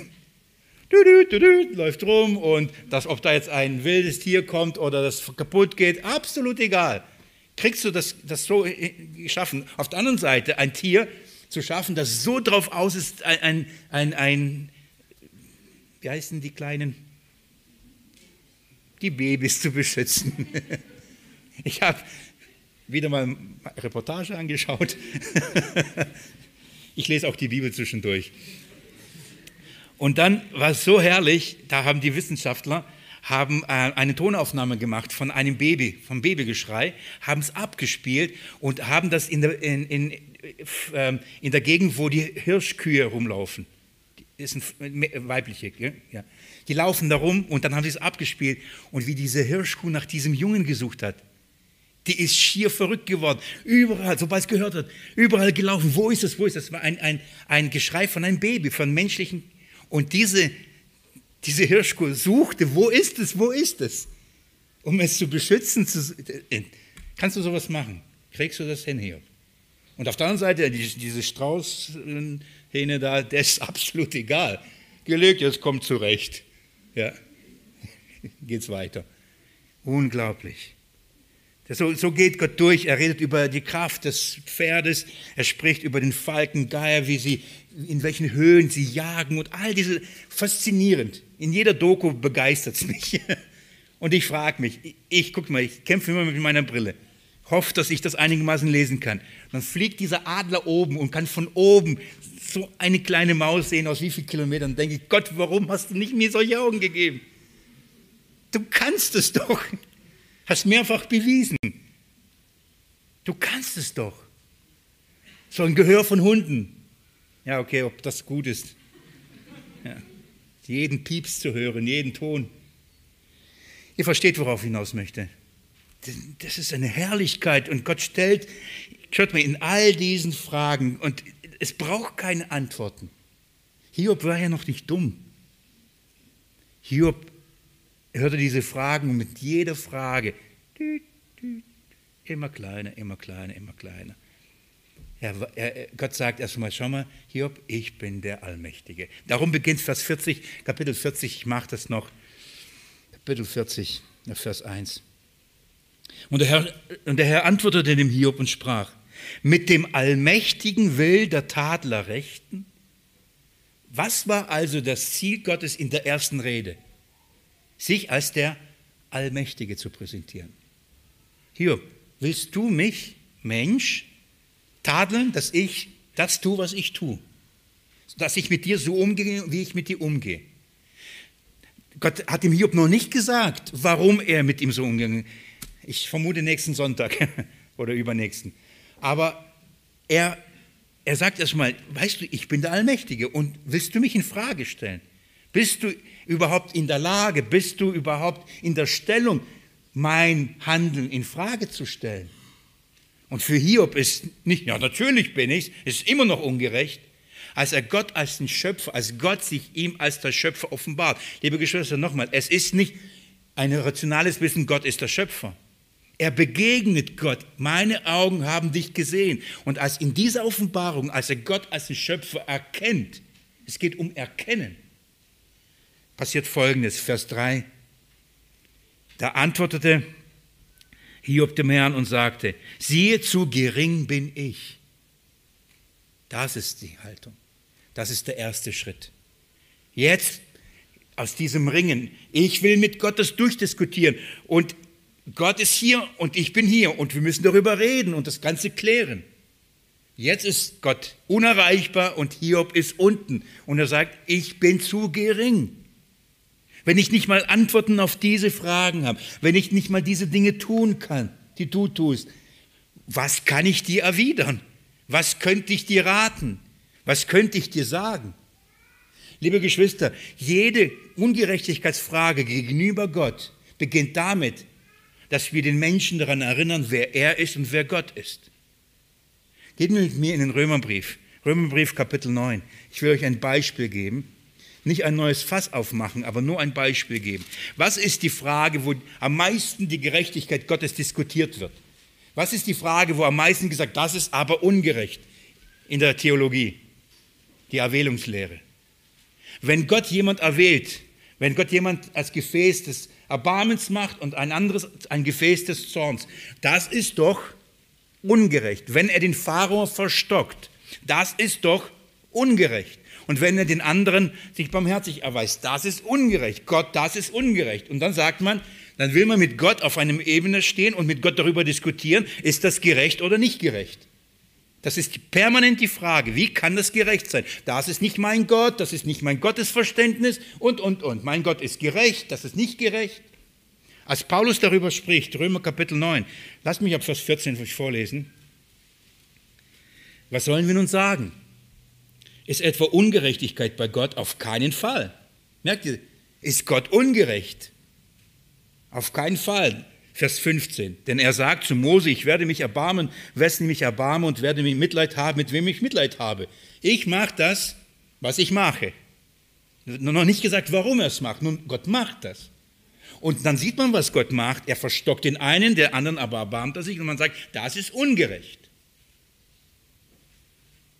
du, du, du, du, läuft rum und dass, ob da jetzt ein wildes Tier kommt oder das kaputt geht, absolut egal. Kriegst du das, das so geschaffen? Auf der anderen Seite ein Tier zu schaffen, das so drauf aus ist, ein, ein, ein, ein wie heißen die kleinen? Die Babys zu beschützen. Ich habe wieder mal Reportage angeschaut. ich lese auch die Bibel zwischendurch. Und dann war es so herrlich, da haben die Wissenschaftler haben äh, eine Tonaufnahme gemacht von einem Baby, vom Babygeschrei, haben es abgespielt und haben das in der, in, in, äh, in der Gegend, wo die Hirschkühe rumlaufen. Das sind weibliche, ja. Die laufen da rum und dann haben sie es abgespielt und wie diese Hirschkuh nach diesem Jungen gesucht hat. Die ist schier verrückt geworden. Überall, sobald es gehört hat, überall gelaufen. Wo ist es? Wo ist es? Das war ein, ein, ein Geschrei von einem Baby, von menschlichen. Und diese, diese Hirschkuh suchte, wo ist es? Wo ist es? Um es zu beschützen. Zu, kannst du sowas machen? Kriegst du das hin hier? Und auf der anderen Seite, diese Straußhähne da, der ist absolut egal. Gelegt, jetzt kommt zurecht. Ja, geht's weiter. Unglaublich. So, so geht Gott durch. Er redet über die Kraft des Pferdes. Er spricht über den Falkengeier, wie sie, in welchen Höhen sie jagen und all diese, faszinierend. In jeder Doku begeistert es mich. Und ich frage mich, ich, ich guck mal, ich kämpfe immer mit meiner Brille. Hoffe, dass ich das einigermaßen lesen kann. dann fliegt dieser Adler oben und kann von oben so eine kleine Maus sehen aus wie vielen Kilometern. Denke ich, Gott, warum hast du nicht mir solche Augen gegeben? Du kannst es doch. Hast mehrfach bewiesen. Du kannst es doch. So ein Gehör von Hunden. Ja, okay, ob das gut ist. Ja. Jeden Pieps zu hören, jeden Ton. Ihr versteht, worauf ich hinaus möchte. Das ist eine Herrlichkeit und Gott stellt, schaut mal, in all diesen Fragen und es braucht keine Antworten. Hiob war ja noch nicht dumm. Hiob hörte diese Fragen und mit jeder Frage immer kleiner, immer kleiner, immer kleiner. Er, er, Gott sagt erstmal, schau mal, Hiob, ich bin der Allmächtige. Darum beginnt Vers 40, Kapitel 40, ich mache das noch. Kapitel 40, Vers 1. Und der, Herr, und der Herr antwortete dem Hiob und sprach, mit dem Allmächtigen will der Tadler rechten? Was war also das Ziel Gottes in der ersten Rede? Sich als der Allmächtige zu präsentieren. Hier, willst du mich, Mensch, tadeln, dass ich das tue, was ich tue? Dass ich mit dir so umgehe, wie ich mit dir umgehe? Gott hat dem Hiob noch nicht gesagt, warum er mit ihm so umgegangen ist. Ich vermute nächsten Sonntag oder übernächsten. Aber er, er sagt erstmal, weißt du, ich bin der Allmächtige und willst du mich in Frage stellen? Bist du überhaupt in der Lage, bist du überhaupt in der Stellung, mein Handeln in Frage zu stellen? Und für Hiob ist nicht, ja, natürlich bin ich, ist immer noch ungerecht, als er Gott als den Schöpfer, als Gott sich ihm als der Schöpfer offenbart. Liebe Geschwister, nochmal, es ist nicht ein rationales Wissen, Gott ist der Schöpfer. Er begegnet Gott. Meine Augen haben dich gesehen. Und als in dieser Offenbarung, als er Gott als den Schöpfer erkennt, es geht um Erkennen, passiert Folgendes, Vers 3. Da antwortete Hiob dem Herrn und sagte, siehe, zu gering bin ich. Das ist die Haltung. Das ist der erste Schritt. Jetzt aus diesem Ringen, ich will mit Gott das durchdiskutieren und Gott ist hier und ich bin hier und wir müssen darüber reden und das Ganze klären. Jetzt ist Gott unerreichbar und Hiob ist unten und er sagt, ich bin zu gering. Wenn ich nicht mal Antworten auf diese Fragen habe, wenn ich nicht mal diese Dinge tun kann, die du tust, was kann ich dir erwidern? Was könnte ich dir raten? Was könnte ich dir sagen? Liebe Geschwister, jede Ungerechtigkeitsfrage gegenüber Gott beginnt damit, dass wir den Menschen daran erinnern, wer er ist und wer Gott ist. Geht mit mir in den Römerbrief, Römerbrief Kapitel 9. Ich will euch ein Beispiel geben. Nicht ein neues Fass aufmachen, aber nur ein Beispiel geben. Was ist die Frage, wo am meisten die Gerechtigkeit Gottes diskutiert wird? Was ist die Frage, wo am meisten gesagt, das ist aber ungerecht in der Theologie? Die Erwählungslehre. Wenn Gott jemand erwählt, wenn Gott jemand als Gefäß des Erbarmens macht und ein anderes ein Gefäß des Zorns. Das ist doch ungerecht. Wenn er den Pharao verstockt, das ist doch ungerecht. Und wenn er den anderen sich barmherzig erweist, das ist ungerecht. Gott, das ist ungerecht. Und dann sagt man, dann will man mit Gott auf einem Ebene stehen und mit Gott darüber diskutieren, ist das gerecht oder nicht gerecht. Das ist permanent die Frage, wie kann das gerecht sein? Das ist nicht mein Gott, das ist nicht mein Gottesverständnis und, und, und. Mein Gott ist gerecht, das ist nicht gerecht. Als Paulus darüber spricht, Römer Kapitel 9, lass mich ab Vers 14 für euch vorlesen. Was sollen wir nun sagen? Ist etwa Ungerechtigkeit bei Gott? Auf keinen Fall. Merkt ihr, ist Gott ungerecht? Auf keinen Fall. Vers 15. Denn er sagt zu Mose, ich werde mich erbarmen, wessen mich erbarme und werde mich Mitleid haben, mit wem ich Mitleid habe. Ich mache das, was ich mache. Noch nicht gesagt, warum er es macht. Nun, Gott macht das. Und dann sieht man, was Gott macht. Er verstockt den einen, der anderen aber erbarmt er sich und man sagt, das ist ungerecht.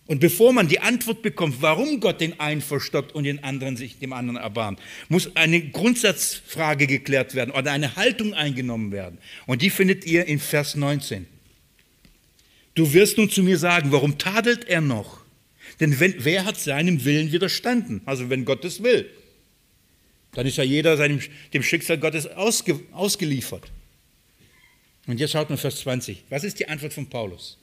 Und bevor man die Antwort bekommt, warum Gott den einen verstockt und den anderen sich dem anderen erbarmt, muss eine Grundsatzfrage geklärt werden oder eine Haltung eingenommen werden. Und die findet ihr in Vers 19. Du wirst nun zu mir sagen, warum tadelt er noch? Denn wenn, wer hat seinem Willen widerstanden? Also wenn Gott es will, dann ist ja jeder seinem, dem Schicksal Gottes ausge, ausgeliefert. Und jetzt schaut mal Vers 20. Was ist die Antwort von Paulus?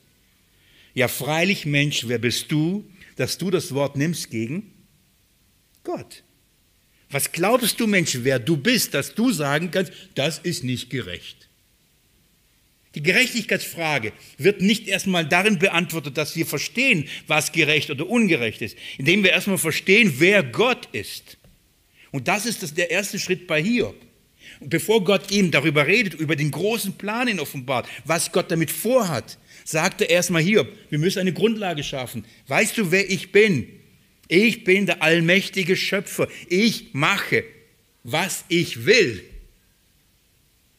Ja, freilich Mensch, wer bist du, dass du das Wort nimmst gegen Gott? Was glaubst du, Mensch, wer du bist, dass du sagen kannst, das ist nicht gerecht? Die Gerechtigkeitsfrage wird nicht erstmal darin beantwortet, dass wir verstehen, was gerecht oder ungerecht ist, indem wir erstmal verstehen, wer Gott ist. Und das ist das, der erste Schritt bei Hiob. Und bevor Gott ihm darüber redet, über den großen Plan in offenbart, was Gott damit vorhat, sagte erstmal Hiob, wir müssen eine Grundlage schaffen. Weißt du, wer ich bin? Ich bin der allmächtige Schöpfer. Ich mache, was ich will.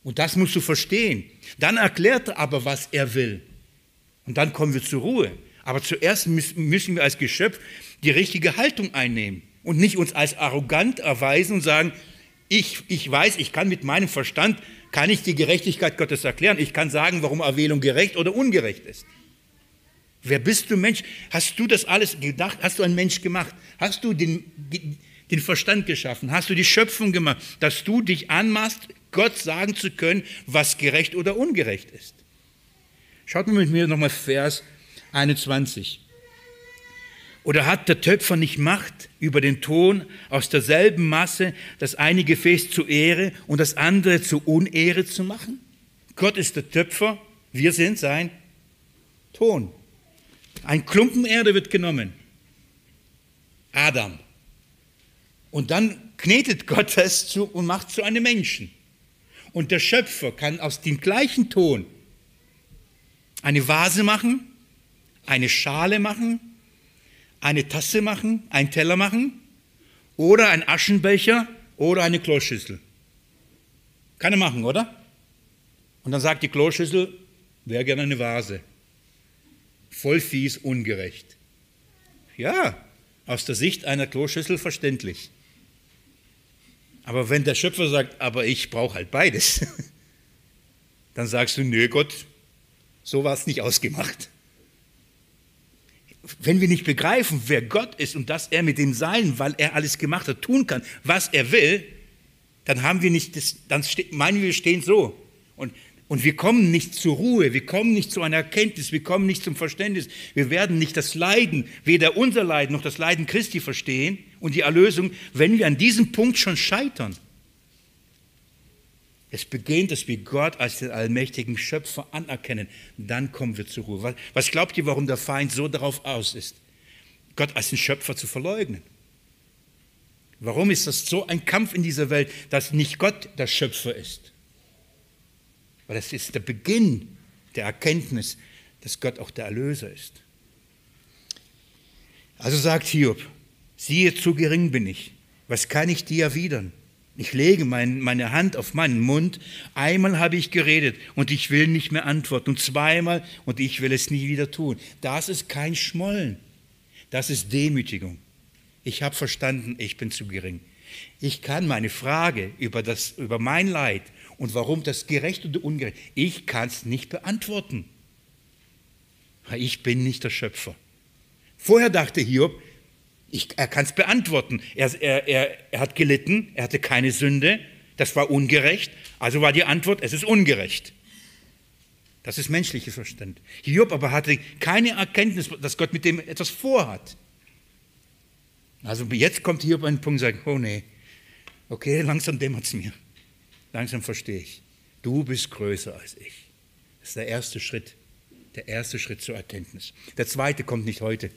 Und das musst du verstehen. Dann erklärt er aber, was er will. Und dann kommen wir zur Ruhe. Aber zuerst müssen wir als Geschöpf die richtige Haltung einnehmen und nicht uns als arrogant erweisen und sagen, ich, ich weiß, ich kann mit meinem Verstand kann ich die Gerechtigkeit Gottes erklären. Ich kann sagen, warum Erwählung gerecht oder ungerecht ist. Wer bist du Mensch? Hast du das alles gedacht? Hast du einen Mensch gemacht? Hast du den, den Verstand geschaffen? Hast du die Schöpfung gemacht, dass du dich anmaßt, Gott sagen zu können, was gerecht oder ungerecht ist? Schaut mal mit mir nochmal Vers 21. Oder hat der Töpfer nicht Macht über den Ton aus derselben Masse, das eine Gefäß zu Ehre und das andere zu Unehre zu machen? Gott ist der Töpfer, wir sind sein Ton. Ein Klumpen Erde wird genommen. Adam. Und dann knetet Gott es zu und macht zu einem Menschen. Und der Schöpfer kann aus dem gleichen Ton eine Vase machen, eine Schale machen, eine Tasse machen, einen Teller machen oder einen Aschenbecher oder eine Kloschüssel. Kann er machen, oder? Und dann sagt die Kloschüssel, wäre gerne eine Vase. Voll fies, ungerecht. Ja, aus der Sicht einer Kloschüssel verständlich. Aber wenn der Schöpfer sagt, aber ich brauche halt beides, dann sagst du, nö Gott, so war es nicht ausgemacht wenn wir nicht begreifen, wer Gott ist und dass er mit dem Sein, weil er alles gemacht hat, tun kann, was er will, dann haben wir nicht, das, dann meinen wir, wir stehen so. Und, und wir kommen nicht zur Ruhe, wir kommen nicht zu einer Erkenntnis, wir kommen nicht zum Verständnis. Wir werden nicht das Leiden, weder unser Leiden noch das Leiden Christi verstehen und die Erlösung, wenn wir an diesem Punkt schon scheitern. Es beginnt, dass wir Gott als den allmächtigen Schöpfer anerkennen. Dann kommen wir zur Ruhe. Was glaubt ihr, warum der Feind so darauf aus ist, Gott als den Schöpfer zu verleugnen? Warum ist das so ein Kampf in dieser Welt, dass nicht Gott der Schöpfer ist? Weil es ist der Beginn der Erkenntnis, dass Gott auch der Erlöser ist. Also sagt Hiob, siehe, zu gering bin ich. Was kann ich dir erwidern? Ich lege mein, meine Hand auf meinen Mund. Einmal habe ich geredet und ich will nicht mehr antworten. Und zweimal und ich will es nie wieder tun. Das ist kein Schmollen. Das ist Demütigung. Ich habe verstanden, ich bin zu gering. Ich kann meine Frage über, das, über mein Leid und warum das gerecht oder ungerecht, ich kann es nicht beantworten. Ich bin nicht der Schöpfer. Vorher dachte Hiob, ich, er kann es beantworten. Er, er, er, er hat gelitten, er hatte keine Sünde, das war ungerecht. Also war die Antwort, es ist ungerecht. Das ist menschliches Verstand. Hiob aber hatte keine Erkenntnis, dass Gott mit dem etwas vorhat. Also jetzt kommt Hiob an den Punkt und sagt, oh nee, okay, langsam dämmert es mir. Langsam verstehe ich. Du bist größer als ich. Das ist der erste Schritt. Der erste Schritt zur Erkenntnis. Der zweite kommt nicht heute.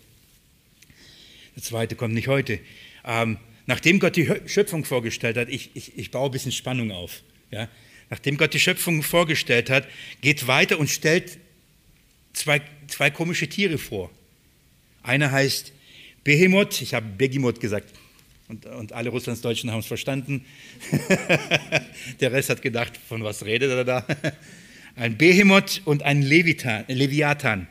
Der zweite kommt nicht heute. Ähm, nachdem Gott die Schöpfung vorgestellt hat, ich, ich, ich baue ein bisschen Spannung auf. Ja? Nachdem Gott die Schöpfung vorgestellt hat, geht weiter und stellt zwei, zwei komische Tiere vor. Einer heißt Behemoth, ich habe Behemoth gesagt, und, und, alle Russlandsdeutschen haben es verstanden. Der Rest hat gedacht, von was redet er da? Ein Behemoth und ein Levitan, Leviathan.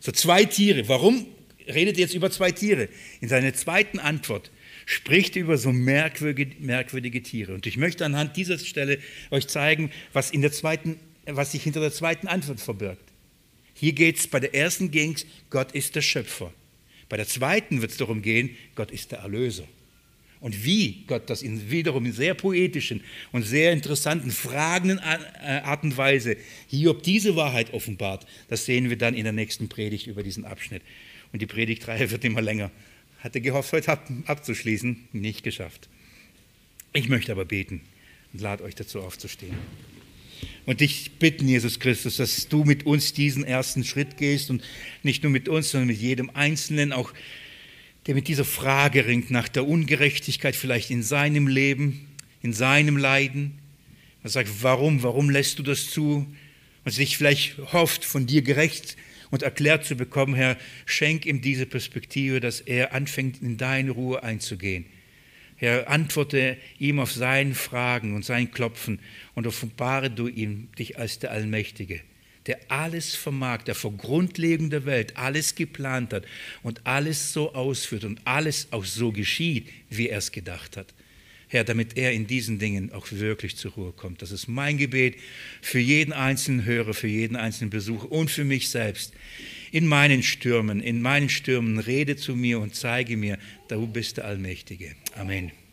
So zwei Tiere. Warum redet er jetzt über zwei Tiere? In seiner zweiten Antwort spricht über so merkwürdige, merkwürdige Tiere. Und ich möchte anhand dieser Stelle euch zeigen, was, in der zweiten, was sich hinter der zweiten Antwort verbirgt. Hier geht es, bei der ersten ging es, Gott ist der Schöpfer. Bei der zweiten wird es darum gehen, Gott ist der Erlöser. Und wie Gott das in wiederum in sehr poetischen und sehr interessanten, fragenden Art und Weise Hiob diese Wahrheit offenbart, das sehen wir dann in der nächsten Predigt über diesen Abschnitt. Und die Predigtreihe wird immer länger. Hatte gehofft, heute abzuschließen, nicht geschafft. Ich möchte aber beten und lade euch dazu aufzustehen. Und dich bitten, Jesus Christus, dass du mit uns diesen ersten Schritt gehst und nicht nur mit uns, sondern mit jedem Einzelnen, auch der mit dieser Frage ringt nach der Ungerechtigkeit vielleicht in seinem Leben, in seinem Leiden. Er sagt, warum, warum lässt du das zu? Und sich vielleicht hofft, von dir gerecht und erklärt zu bekommen, Herr, schenk ihm diese Perspektive, dass er anfängt, in deine Ruhe einzugehen. Herr, antworte ihm auf seine Fragen und sein Klopfen und offenbare du ihm dich als der Allmächtige, der alles vermag, der vor Grundlegung der Welt alles geplant hat und alles so ausführt und alles auch so geschieht, wie er es gedacht hat. Herr, damit er in diesen Dingen auch wirklich zur Ruhe kommt. Das ist mein Gebet für jeden einzelnen Hörer, für jeden einzelnen Besucher und für mich selbst. In meinen Stürmen, in meinen Stürmen rede zu mir und zeige mir, du bist der Allmächtige. Amen.